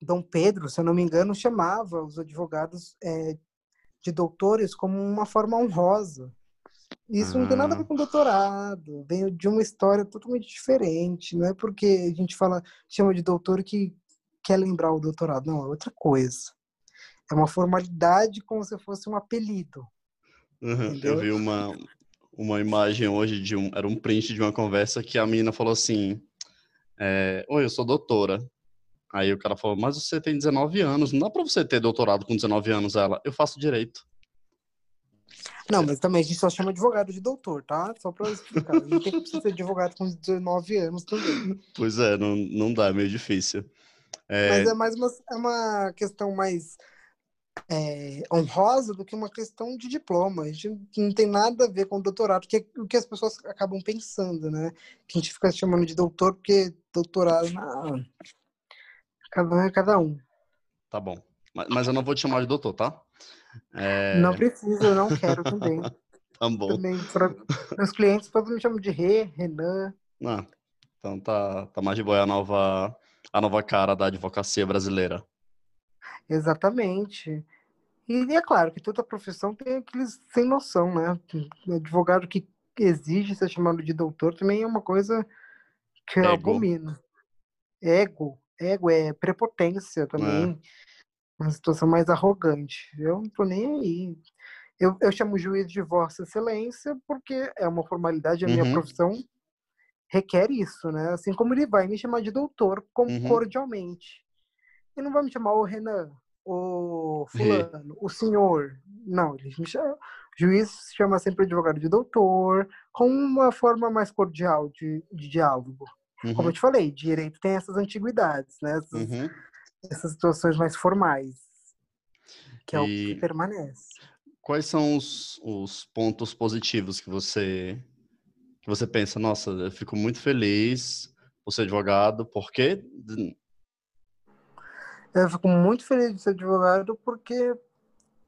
Dom Pedro, se eu não me engano, chamava os advogados é, de doutores como uma forma honrosa. Isso não tem nada a ver ah. com doutorado, vem de uma história totalmente diferente. Não é porque a gente fala, chama de doutor que quer lembrar o doutorado, não, é outra coisa. É uma formalidade como se fosse um apelido. Uhum. Eu vi uma, uma imagem hoje de um, era um print de uma conversa que a menina falou assim: é, Oi, eu sou doutora. Aí o cara falou, mas você tem 19 anos, não dá pra você ter doutorado com 19 anos. Ela, eu faço direito. Não, mas também a gente só chama advogado de doutor, tá? Só pra explicar. Gente tem que ser advogado com 19 anos também. Pois é, não, não dá, é meio difícil. É... Mas é mais uma, é uma questão mais é, honrosa do que uma questão de diploma. A gente não tem nada a ver com doutorado, que é o que as pessoas acabam pensando, né? Que a gente fica chamando de doutor porque doutorado, não. Cada um é cada um. Tá bom. Mas, eu não vou te chamar de doutor, tá? É... Não precisa, eu não quero também. tá bom. Também, pra... Meus clientes todos me chamam de Rê, Renan. Ah, então tá, tá mais de boa a nova, a nova cara da advocacia brasileira. Exatamente. E é claro que toda profissão tem aqueles sem noção, né? Advogado que exige ser chamado de doutor também é uma coisa que eu Ego. abomino. Ego. Ego é prepotência também. É. Uma situação mais arrogante. Eu não tô nem aí. Eu, eu chamo o juiz de Vossa Excelência porque é uma formalidade, a minha uhum. profissão requer isso, né? Assim como ele vai me chamar de doutor, como uhum. cordialmente. Ele não vai me chamar o Renan, o fulano, o senhor. Não, ele me chama, o juiz chama sempre o advogado de doutor, com uma forma mais cordial de, de diálogo. Uhum. Como eu te falei, direito tem essas antiguidades, né? Essas, uhum. essas situações mais formais, que é e... o que permanece. Quais são os, os pontos positivos que você que você pensa, nossa, eu fico muito feliz por ser advogado, porque eu fico muito feliz de ser advogado porque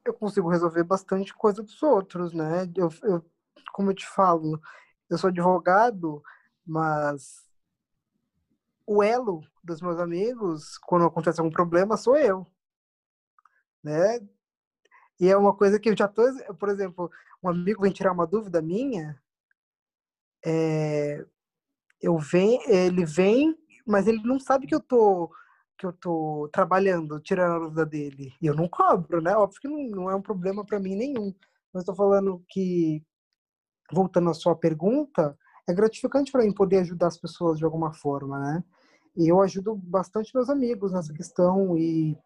eu consigo resolver bastante coisa dos outros, né? Eu, eu, como eu te falo, eu sou advogado, mas o elo dos meus amigos, quando acontece algum problema, sou eu, né? E é uma coisa que eu já tô, por exemplo, um amigo vem tirar uma dúvida minha, é, eu vem, ele vem, mas ele não sabe que eu tô que eu tô trabalhando, tirando a dúvida dele. E eu não cobro, né? Óbvio que não, não é um problema para mim nenhum. Mas estou falando que, voltando à sua pergunta, é gratificante para mim poder ajudar as pessoas de alguma forma, né? E eu ajudo bastante meus amigos nessa questão e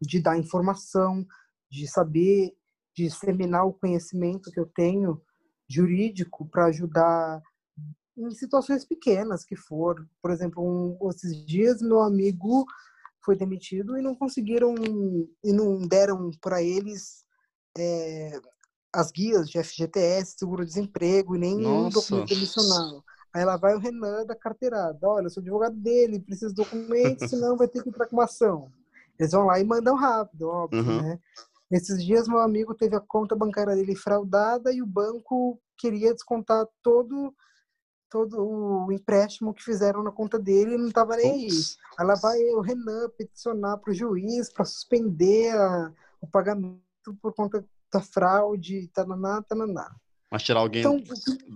de dar informação, de saber, de disseminar o conhecimento que eu tenho jurídico para ajudar em situações pequenas que for. Por exemplo, um, esses dias meu amigo foi demitido e não conseguiram e não deram para eles é, as guias de FGTS, seguro-desemprego e nem um documento demissional. Aí lá vai o Renan da carteirada. Olha, eu sou advogado dele, preciso de documentos, senão vai ter que entrar com uma ação. Eles vão lá e mandam rápido, óbvio, uhum. né? Esses dias meu amigo teve a conta bancária dele fraudada e o banco queria descontar todo todo o empréstimo que fizeram na conta dele e não estava nem aí. Aí lá vai o Renan peticionar para o juiz para suspender a, o pagamento por conta da fraude, tananá, tananá. Mas tirar alguém então,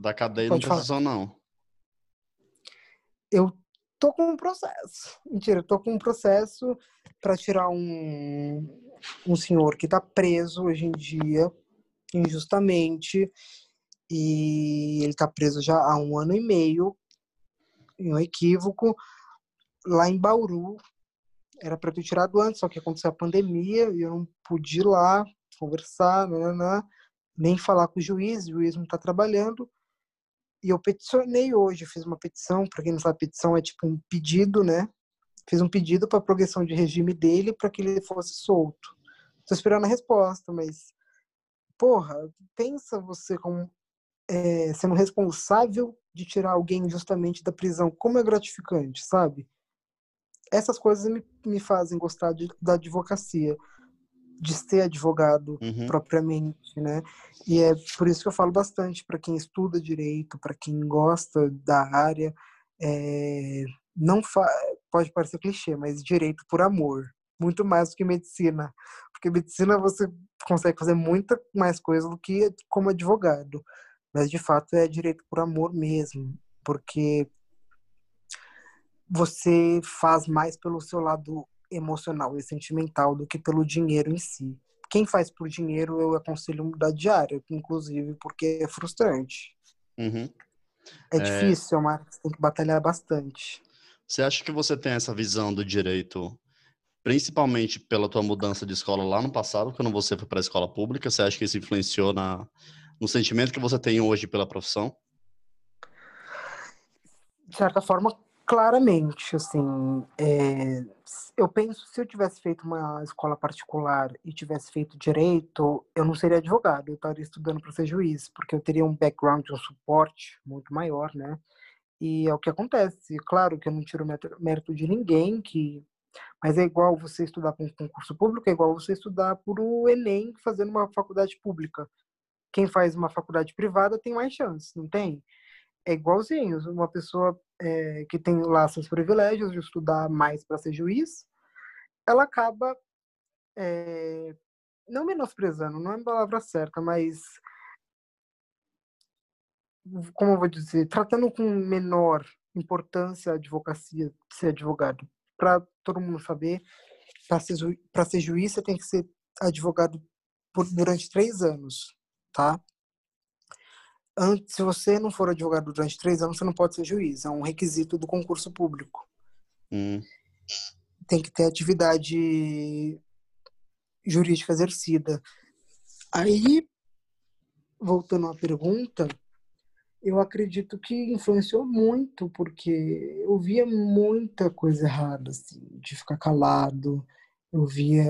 da cadeia não precisou, não. Eu tô com um processo. Mentira, eu tô com um processo para tirar um, um senhor que está preso hoje em dia, injustamente, e ele está preso já há um ano e meio, em um equívoco, lá em Bauru. Era para ter tirado antes, só que aconteceu a pandemia e eu não pude ir lá conversar, nem falar com o juiz, o juiz não está trabalhando. E eu peticionei hoje, fiz uma petição, para quem não sabe, petição é tipo um pedido, né? Fiz um pedido para progressão de regime dele para que ele fosse solto. Estou esperando a resposta, mas porra, pensa você como é, sendo responsável de tirar alguém justamente da prisão, como é gratificante, sabe? Essas coisas me, me fazem gostar de, da advocacia. De ser advogado Uhum. propriamente, né? E é por isso que eu falo bastante para quem estuda direito, para quem gosta da área, é, não fa pode parecer clichê, mas direito por amor, muito mais do que medicina, porque medicina você consegue fazer muita mais coisa do que como advogado, mas de fato é direito por amor mesmo, porque você faz mais pelo seu lado emocional e sentimental do que pelo dinheiro em si. Quem faz por dinheiro, eu aconselho mudar de área, inclusive, porque é frustrante. Uhum. É, é difícil, você tem que batalhar bastante. Você acha que você tem essa visão do direito, principalmente pela tua mudança de escola lá no passado, quando você foi para a escola pública? Você acha que isso influenciou na, no sentimento que você tem hoje pela profissão? De certa forma, claramente, assim, é, eu penso se eu tivesse feito uma escola particular e tivesse feito direito, eu não seria advogado, eu estaria estudando para ser juiz, porque eu teria um background, um suporte muito maior, né? E é o que acontece. Claro que eu não tiro mérito de ninguém, que mas é igual você estudar para um concurso público, é igual você estudar por o Enem fazendo uma faculdade pública. Quem faz uma faculdade privada tem mais chance, não tem? É igualzinho. Uma pessoa é, que tem lá seus privilégios de estudar mais para ser juiz, ela acaba é, não menosprezando, não é a palavra certa, mas como eu vou dizer, tratando com menor importância a advocacia, ser advogado. Para todo mundo saber, para ser, ser juiz, você tem que ser advogado por, durante três anos, tá? Antes, se você não for advogado durante três anos, você não pode ser juiz. É um requisito do concurso público. Hum. Tem que ter atividade jurídica exercida. Aí, voltando à pergunta, eu acredito que influenciou muito, porque eu via muita coisa errada, assim, de ficar calado. Eu via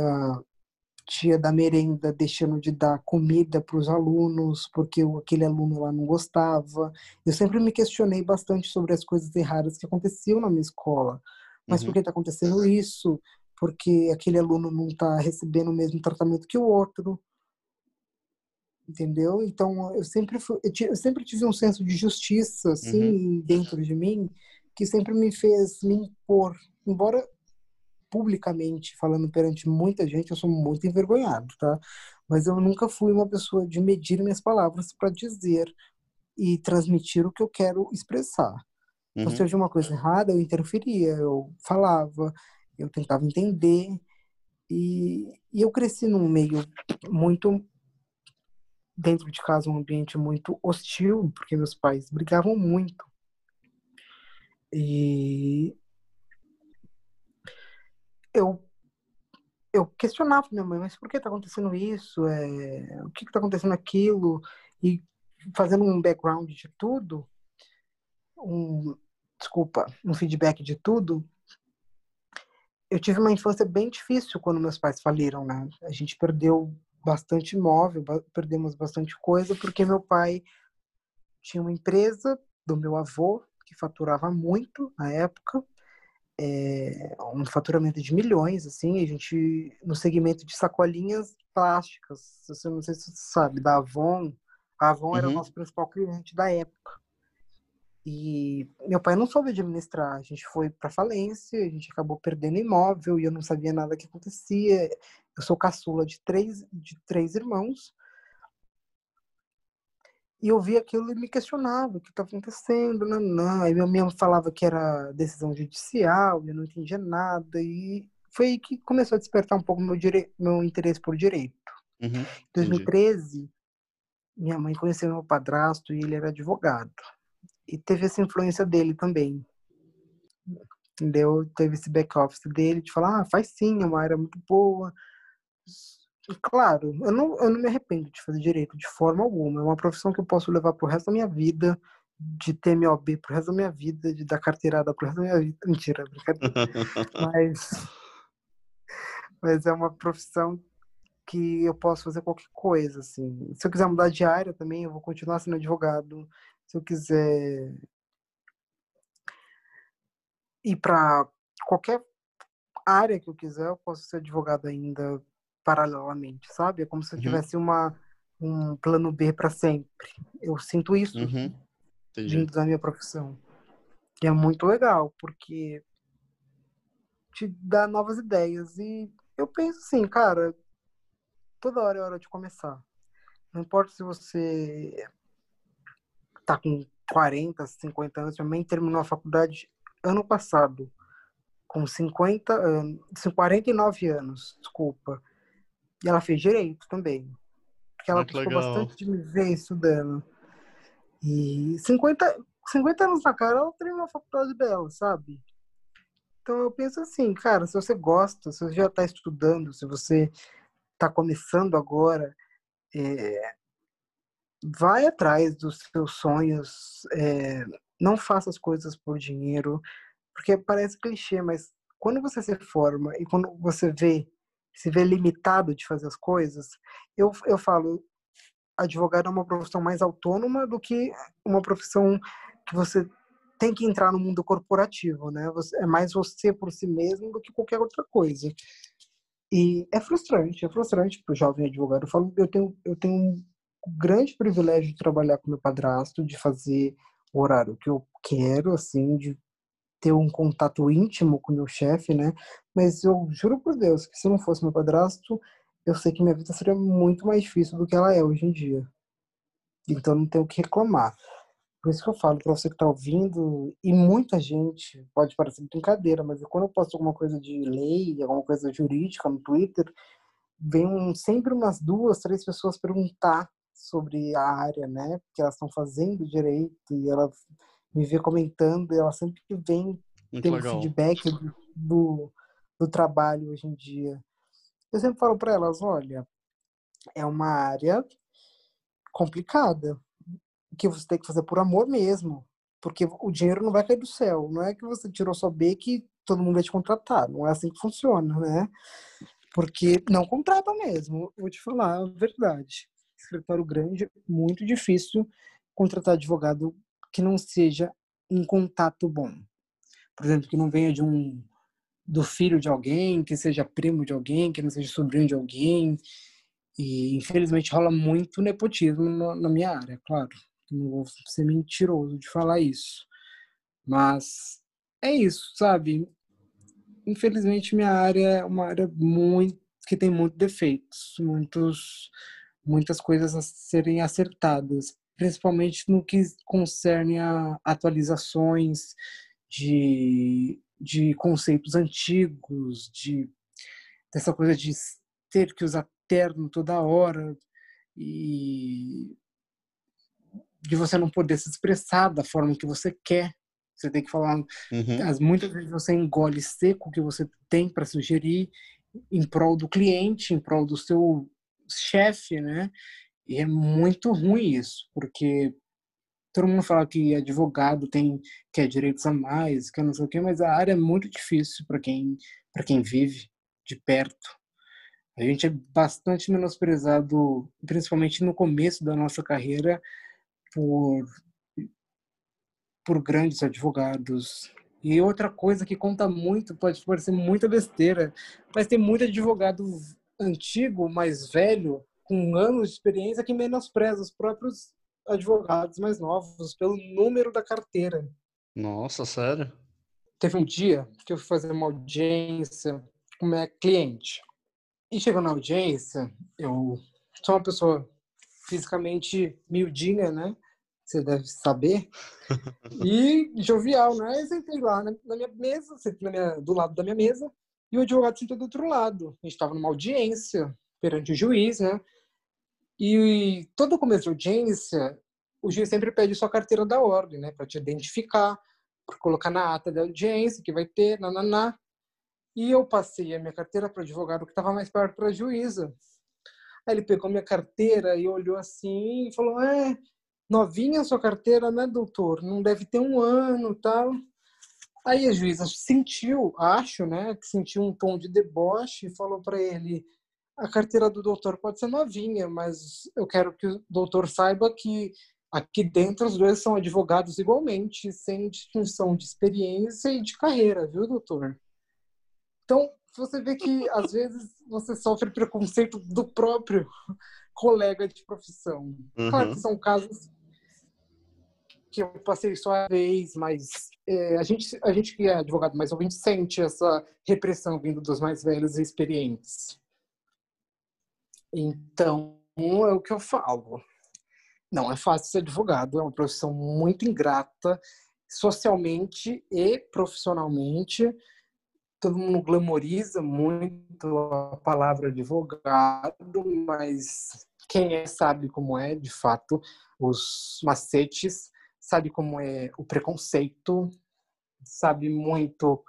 tia da merenda deixando de dar comida para os alunos, porque aquele aluno lá não gostava. Eu sempre me questionei bastante sobre as coisas erradas que aconteciam na minha escola. Mas uhum. por que está acontecendo isso? Porque aquele aluno não está recebendo o mesmo tratamento que o outro entendeu? Então eu sempre fui, eu sempre tive um senso de justiça assim uhum. dentro de mim que sempre me fez me impor, embora publicamente falando perante muita gente, eu sou muito envergonhado, tá? Mas eu nunca fui uma pessoa de medir minhas palavras para dizer e transmitir o que eu quero expressar. Uhum. Então, se eu tinha uma coisa errada, eu interferia, eu falava, eu tentava entender. E, e eu cresci num meio muito dentro de casa um ambiente muito hostil, porque meus pais brigavam muito. E eu eu questionava minha mãe, mas por que está acontecendo isso? É, o que está acontecendo aquilo? E fazendo um background de tudo, um desculpa, um feedback de tudo, eu tive uma infância bem difícil quando meus pais faliram, né? A gente perdeu bastante imóvel, perdemos bastante coisa, porque meu pai tinha uma empresa do meu avô, que faturava muito na época, é, um faturamento de milhões, assim, a gente, no segmento de sacolinhas plásticas, você não sei se você sabe, da Avon, a Avon uhum. era o nosso principal cliente da época. E meu pai não soube administrar, a gente foi para falência, a gente acabou perdendo imóvel e eu não sabia nada que acontecia. Eu sou caçula de três, de três irmãos. E eu via aquilo e me questionava o que estava acontecendo. Não, não. Aí minha mãe falava que era decisão judicial, eu não entendia nada. E foi aí que começou a despertar um pouco meu, dire... meu interesse por direito. Uhum, em 2013, minha mãe conheceu meu padrasto e ele era advogado. E teve essa influência dele também entendeu? Teve esse back-office dele de falar, ah, faz sim, é uma área muito boa, Claro, eu não, eu não me arrependo de fazer direito de forma alguma. É uma profissão que eu posso levar pro resto da minha vida, de ter MOB pro resto da minha vida, de dar carteirada pro resto da minha vida. Mentira, brincadeira. mas, mas é uma profissão que eu posso fazer qualquer coisa, assim. Se eu quiser mudar de área também, eu vou continuar sendo advogado. Se eu quiser ir para qualquer área que eu quiser, eu posso ser advogado ainda paralelamente, sabe? É como se eu uhum. tivesse uma, um plano B para sempre. Eu sinto isso uhum. vindo da minha profissão. E é muito legal, porque te dá novas ideias. E eu penso assim, cara, toda hora é hora de começar. Não importa se você tá com 40, 50 anos. Minha mãe terminou a faculdade ano passado, com 50 anos, 49 anos, desculpa. E ela fez direito também. Porque ela gostou bastante de me ver estudando. E 50, 50 anos na cara, ela terminou a faculdade dela, sabe? Então eu penso assim, cara, se você gosta, se você já está estudando, se você está começando agora, é, vai atrás dos seus sonhos, é, não faça as coisas por dinheiro, porque parece clichê, mas quando você se forma e quando você vê se vê limitado de fazer as coisas, eu, eu falo, advogado é uma profissão mais autônoma do que uma profissão que você tem que entrar no mundo corporativo, né? Você, é mais você por si mesmo do que qualquer outra coisa. E é frustrante, é frustrante para o jovem advogado. Eu falo, eu tenho, eu tenho um grande privilégio de trabalhar com meu padrasto, de fazer o horário que eu quero, assim, de ter um contato íntimo com meu chefe, né? Mas eu juro por Deus que se não fosse meu padrasto, eu sei que minha vida seria muito mais difícil do que ela é hoje em dia. Então não tenho o que reclamar. Por isso que eu falo para você que está ouvindo, e muita gente, pode parecer brincadeira, mas quando eu posto alguma coisa de lei, alguma coisa jurídica no Twitter, vem sempre umas duas, três pessoas perguntar sobre a área, né? Que elas estão fazendo direito e elas me vê comentando, ela sempre vem ter um feedback do, do, do, trabalho hoje em dia. Eu sempre falo para elas, olha, é uma área complicada, que você tem que fazer por amor mesmo, porque o dinheiro não vai cair do céu, não é que você tirou só B que todo mundo vai te contratar, não é assim que funciona, né? Porque não contrata mesmo, vou te falar a verdade. Escritório grande, muito difícil contratar advogado que não seja um contato bom. Por exemplo, que não venha de um do filho de alguém, que seja primo de alguém, que não seja sobrinho de alguém. E infelizmente rola muito nepotismo na minha área, claro. Não vou ser mentiroso de falar isso. Mas é isso, sabe? Infelizmente minha área é uma área muito que tem muitos defeitos, muitos muitas coisas a serem acertadas principalmente no que concerne a atualizações de, de conceitos antigos, de dessa coisa de ter que usar terno toda hora e de você não poder se expressar da forma que você quer. Você tem que falar. Uhum. As, muitas vezes você engole seco o que você tem para sugerir em prol do cliente, em prol do seu chefe, né? E é muito ruim isso, porque todo mundo fala que advogado tem quer direitos a mais, que não sei o quê, mas a área é muito difícil para quem para quem vive de perto. A gente é bastante menosprezado, principalmente no começo da nossa carreira, por por grandes advogados. E outra coisa que conta muito, pode parecer muita besteira, mas tem muito advogado antigo, mais velho, com anos de experiência que menospreza os próprios advogados mais novos pelo número da carteira. Nossa, sério? Teve um dia que eu fui fazer uma audiência com minha cliente. E chegou na audiência, eu sou uma pessoa fisicamente miudinha, né? Você deve saber. e jovial, né? Eu sentei lá na, minha mesa, sentei minha, do lado da minha mesa, e o advogado sentou do outro lado. A gente estava numa audiência perante o juiz, né? E todo começo de audiência, o juiz sempre pede sua carteira da ordem, né, para te identificar, para colocar na ata da audiência que vai ter, nananá. E eu passei a minha carteira para o advogado que estava mais perto para a juíza. Aí ele pegou minha carteira e olhou assim e falou: É, novinha a sua carteira, né, doutor? Não deve ter um ano tal. Aí a juíza sentiu, acho, né, que sentiu um tom de deboche e falou para ele: a carteira do doutor pode ser novinha, mas eu quero que o doutor saiba que aqui dentro os dois são advogados igualmente, sem distinção de experiência e de carreira, viu, doutor? Então, você vê que às vezes você sofre preconceito do próprio colega de profissão. Uhum. Claro que são casos que eu passei só uma vez, mas é, a, gente, a gente que é advogado mais ouvinte sente essa repressão vindo dos mais velhos e experientes. Então, é o que eu falo. Não é fácil ser advogado, é uma profissão muito ingrata, socialmente e profissionalmente. Todo mundo glamoriza muito a palavra advogado, mas quem é sabe como é, de fato, os macetes, sabe como é o preconceito, sabe muito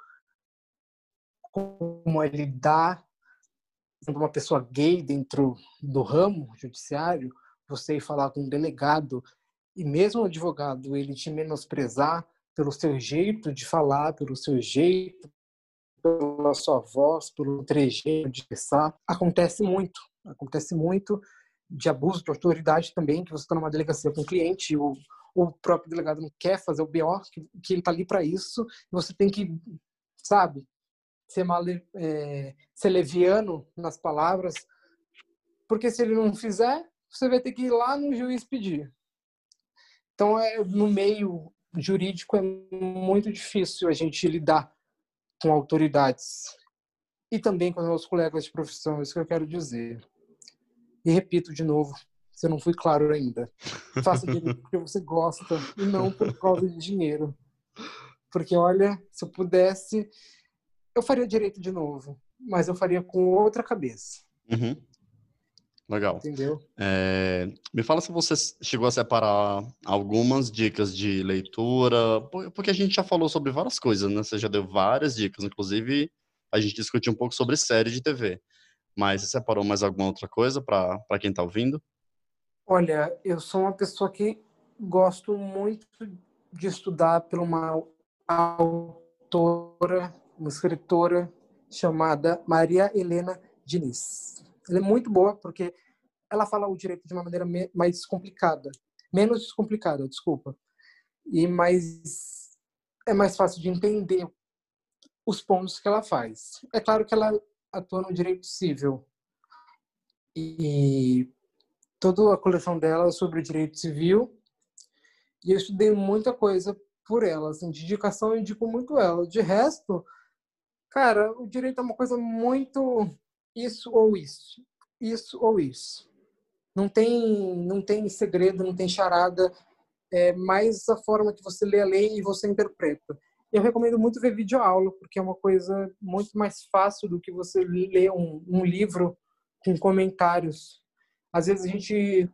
como é lidar uma pessoa gay dentro do ramo judiciário, você ir falar com um delegado e mesmo o advogado ele te menosprezar pelo seu jeito de falar, pelo seu jeito, pela sua voz, pelo trejeito de pensar, acontece muito. Acontece muito de abuso de autoridade também, que você está numa delegacia com um cliente, o, o próprio delegado não quer fazer o BO, que, que ele está ali para isso, e você tem que, sabe, ser, mal, é, ser leviano nas palavras, porque se ele não fizer, você vai ter que ir lá no juiz pedir. Então, é, no meio jurídico é muito difícil a gente lidar com autoridades e também com os meus colegas de profissão, é isso que eu quero dizer. E repito de novo, se eu não fui claro ainda, faça direito porque você gosta e não por causa de dinheiro. Porque, olha, se eu pudesse, eu faria direito de novo, mas eu faria com outra cabeça. Uhum. Legal. Entendeu? É, me fala se você chegou a separar algumas dicas de leitura, porque a gente já falou sobre várias coisas, né? Você já deu várias dicas, inclusive a gente discutiu um pouco sobre série de TV. Mas você separou mais alguma outra coisa para quem está ouvindo? Olha, eu sou uma pessoa que gosto muito de estudar por uma autora uma escritora chamada Maria Helena Diniz. Ela é muito boa porque ela fala o direito de uma maneira mais complicada, menos descomplicada, desculpa, e mais é mais fácil de entender os pontos que ela faz. É claro que ela atua no direito civil e toda a coleção dela é sobre o direito civil e eu estudei muita coisa por ela, assim, de indicação eu indico muito ela. De resto, Cara, o direito é uma coisa muito isso ou isso, isso ou isso. Não tem, não tem segredo, não tem charada. É mais a forma que você lê a lei e você interpreta. Eu recomendo muito ver vídeo aula, porque é uma coisa muito mais fácil do que você ler um, um livro com comentários. Às vezes a gente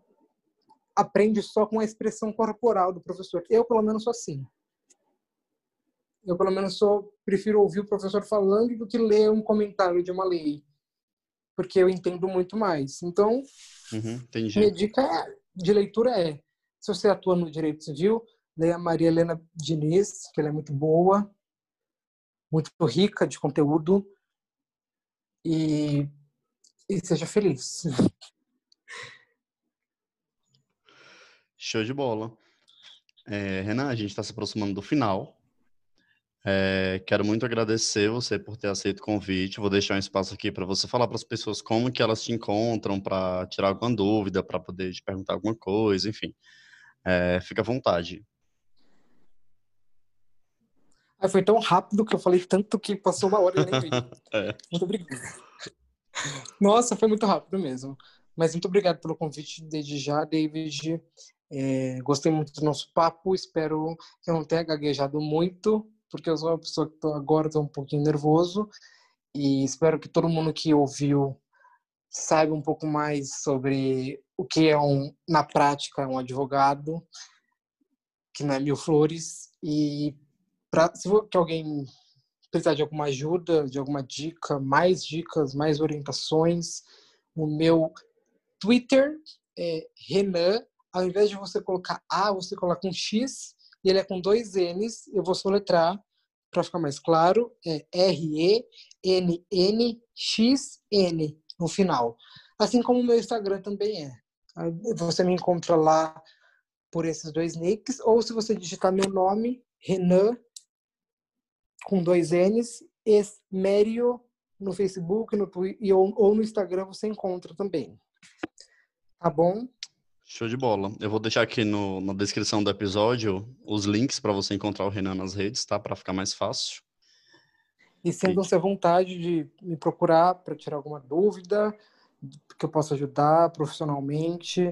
aprende só com a expressão corporal do professor. Eu, pelo menos, sou assim eu pelo menos sou prefiro ouvir o professor falando do que ler um comentário de uma lei, porque eu entendo muito mais. Então, uhum, minha dica de leitura é: se você atua no direito civil, leia Maria Helena Diniz, que ela é muito boa, muito rica de conteúdo e, e seja feliz. Show de bola. É, Renan, a gente está se aproximando do final. É, quero muito agradecer você por ter aceito o convite. Vou deixar um espaço aqui para você falar para as pessoas como que elas te encontram, para tirar alguma dúvida, para poder te perguntar alguma coisa, enfim. É, fica à vontade. Ah, foi tão rápido que eu falei tanto que passou uma hora e nem vi. é. Muito obrigado. Nossa, foi muito rápido mesmo. Mas muito obrigado pelo convite desde já, David. É, gostei muito do nosso papo. Espero que eu não tenha gaguejado muito porque eu sou uma pessoa que tô, agora estou um pouquinho nervoso e espero que todo mundo que ouviu saiba um pouco mais sobre o que é um, na prática um advogado, que não é mil flores. E pra, se que alguém precisar de alguma ajuda, de alguma dica, mais dicas, mais orientações, o meu Twitter é Renan, ao invés de você colocar A, você coloca um X e ele é com dois N's. Eu vou soletrar para ficar mais claro. É R-E-N-N-X-N no final. Assim como o meu Instagram também é. Você me encontra lá por esses dois nicks. Ou se você digitar meu nome, Renan, com dois N's, Esmério no Facebook no ou no Instagram você encontra também. Tá bom? Show de bola. Eu vou deixar aqui no, na descrição do episódio os links para você encontrar o Renan nas redes, tá? Para ficar mais fácil. E sintam-se à vontade de me procurar para tirar alguma dúvida, que eu possa ajudar profissionalmente,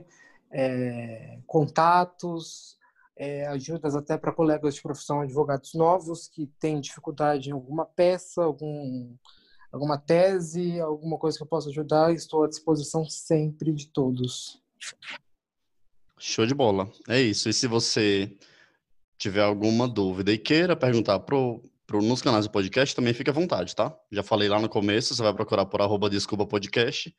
é, contatos, é, ajudas até para colegas de profissão, advogados novos que têm dificuldade em alguma peça, algum, alguma tese, alguma coisa que eu possa ajudar. Estou à disposição sempre de todos. Show de bola. É isso. E se você tiver alguma dúvida e queira perguntar pro, pro, nos canais do podcast, também fique à vontade, tá? Já falei lá no começo, você vai procurar por arroba desculpa podcast,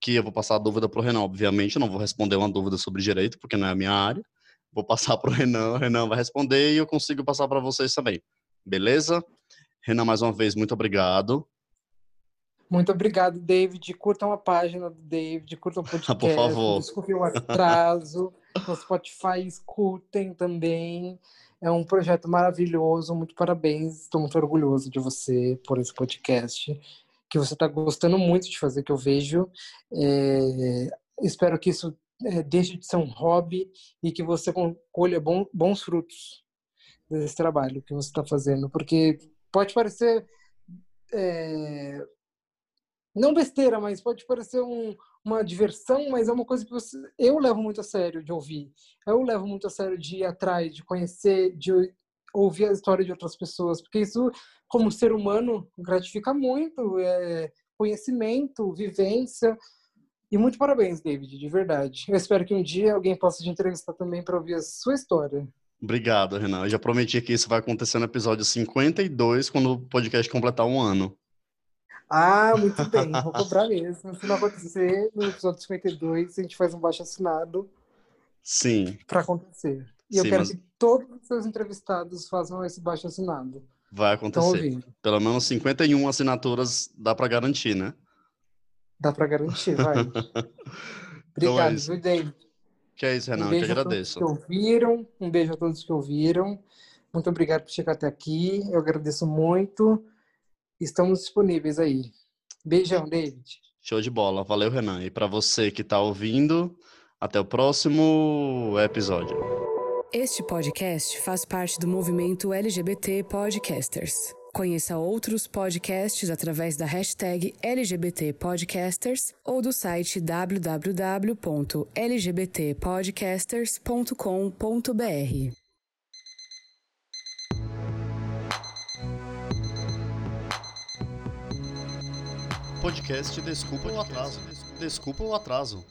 que eu vou passar a dúvida pro Renan, obviamente. Eu não vou responder uma dúvida sobre direito, porque não é a minha área. Vou passar pro Renan, o Renan vai responder e eu consigo passar para vocês também. Beleza? Renan, mais uma vez, muito obrigado. Muito obrigado, David. Curtam a página do David, curtam o podcast. Por favor. Desculpe o atraso. no Spotify, escutem também. É um projeto maravilhoso. Muito parabéns. Estou muito orgulhoso de você por esse podcast. Que você está gostando muito de fazer, que eu vejo. É... Espero que isso é, deixe de ser um hobby e que você colha bom, bons frutos desse trabalho que você está fazendo. Porque pode parecer. É não besteira, mas pode parecer um, uma diversão, mas é uma coisa que você, eu levo muito a sério de ouvir. Eu levo muito a sério de ir atrás, de conhecer, de ouvir a história de outras pessoas, porque isso, como ser humano, gratifica muito. É conhecimento, vivência. E muito parabéns, David, de verdade. Eu espero que um dia alguém possa te entrevistar também para ouvir a sua história. Obrigado, Renan. Eu já prometi que isso vai acontecer no episódio 52, quando o podcast completar um ano. Ah, muito bem, vou cobrar mesmo. Se não acontecer, no episódio 52, a gente faz um baixo assinado. Sim. Para acontecer. E Sim, eu quero mas... que todos os seus entrevistados façam esse baixo assinado. Vai acontecer. Pelo menos 51 assinaturas dá para garantir, né? Dá para garantir, vai. Obrigado, então é David? Que é isso, Renan, um eu que agradeço. que ouviram, um beijo a todos que ouviram. Muito obrigado por chegar até aqui. Eu agradeço muito estamos disponíveis aí. Beijão, David. Show de bola. Valeu, Renan. E para você que está ouvindo, até o próximo episódio. Este podcast faz parte do movimento LGBT Podcasters. Conheça outros podcasts através da hashtag LGBT Podcasters ou do site www.lgbtpodcasters.com.br. podcast Desculpa o Atraso. Desculpa o Atraso.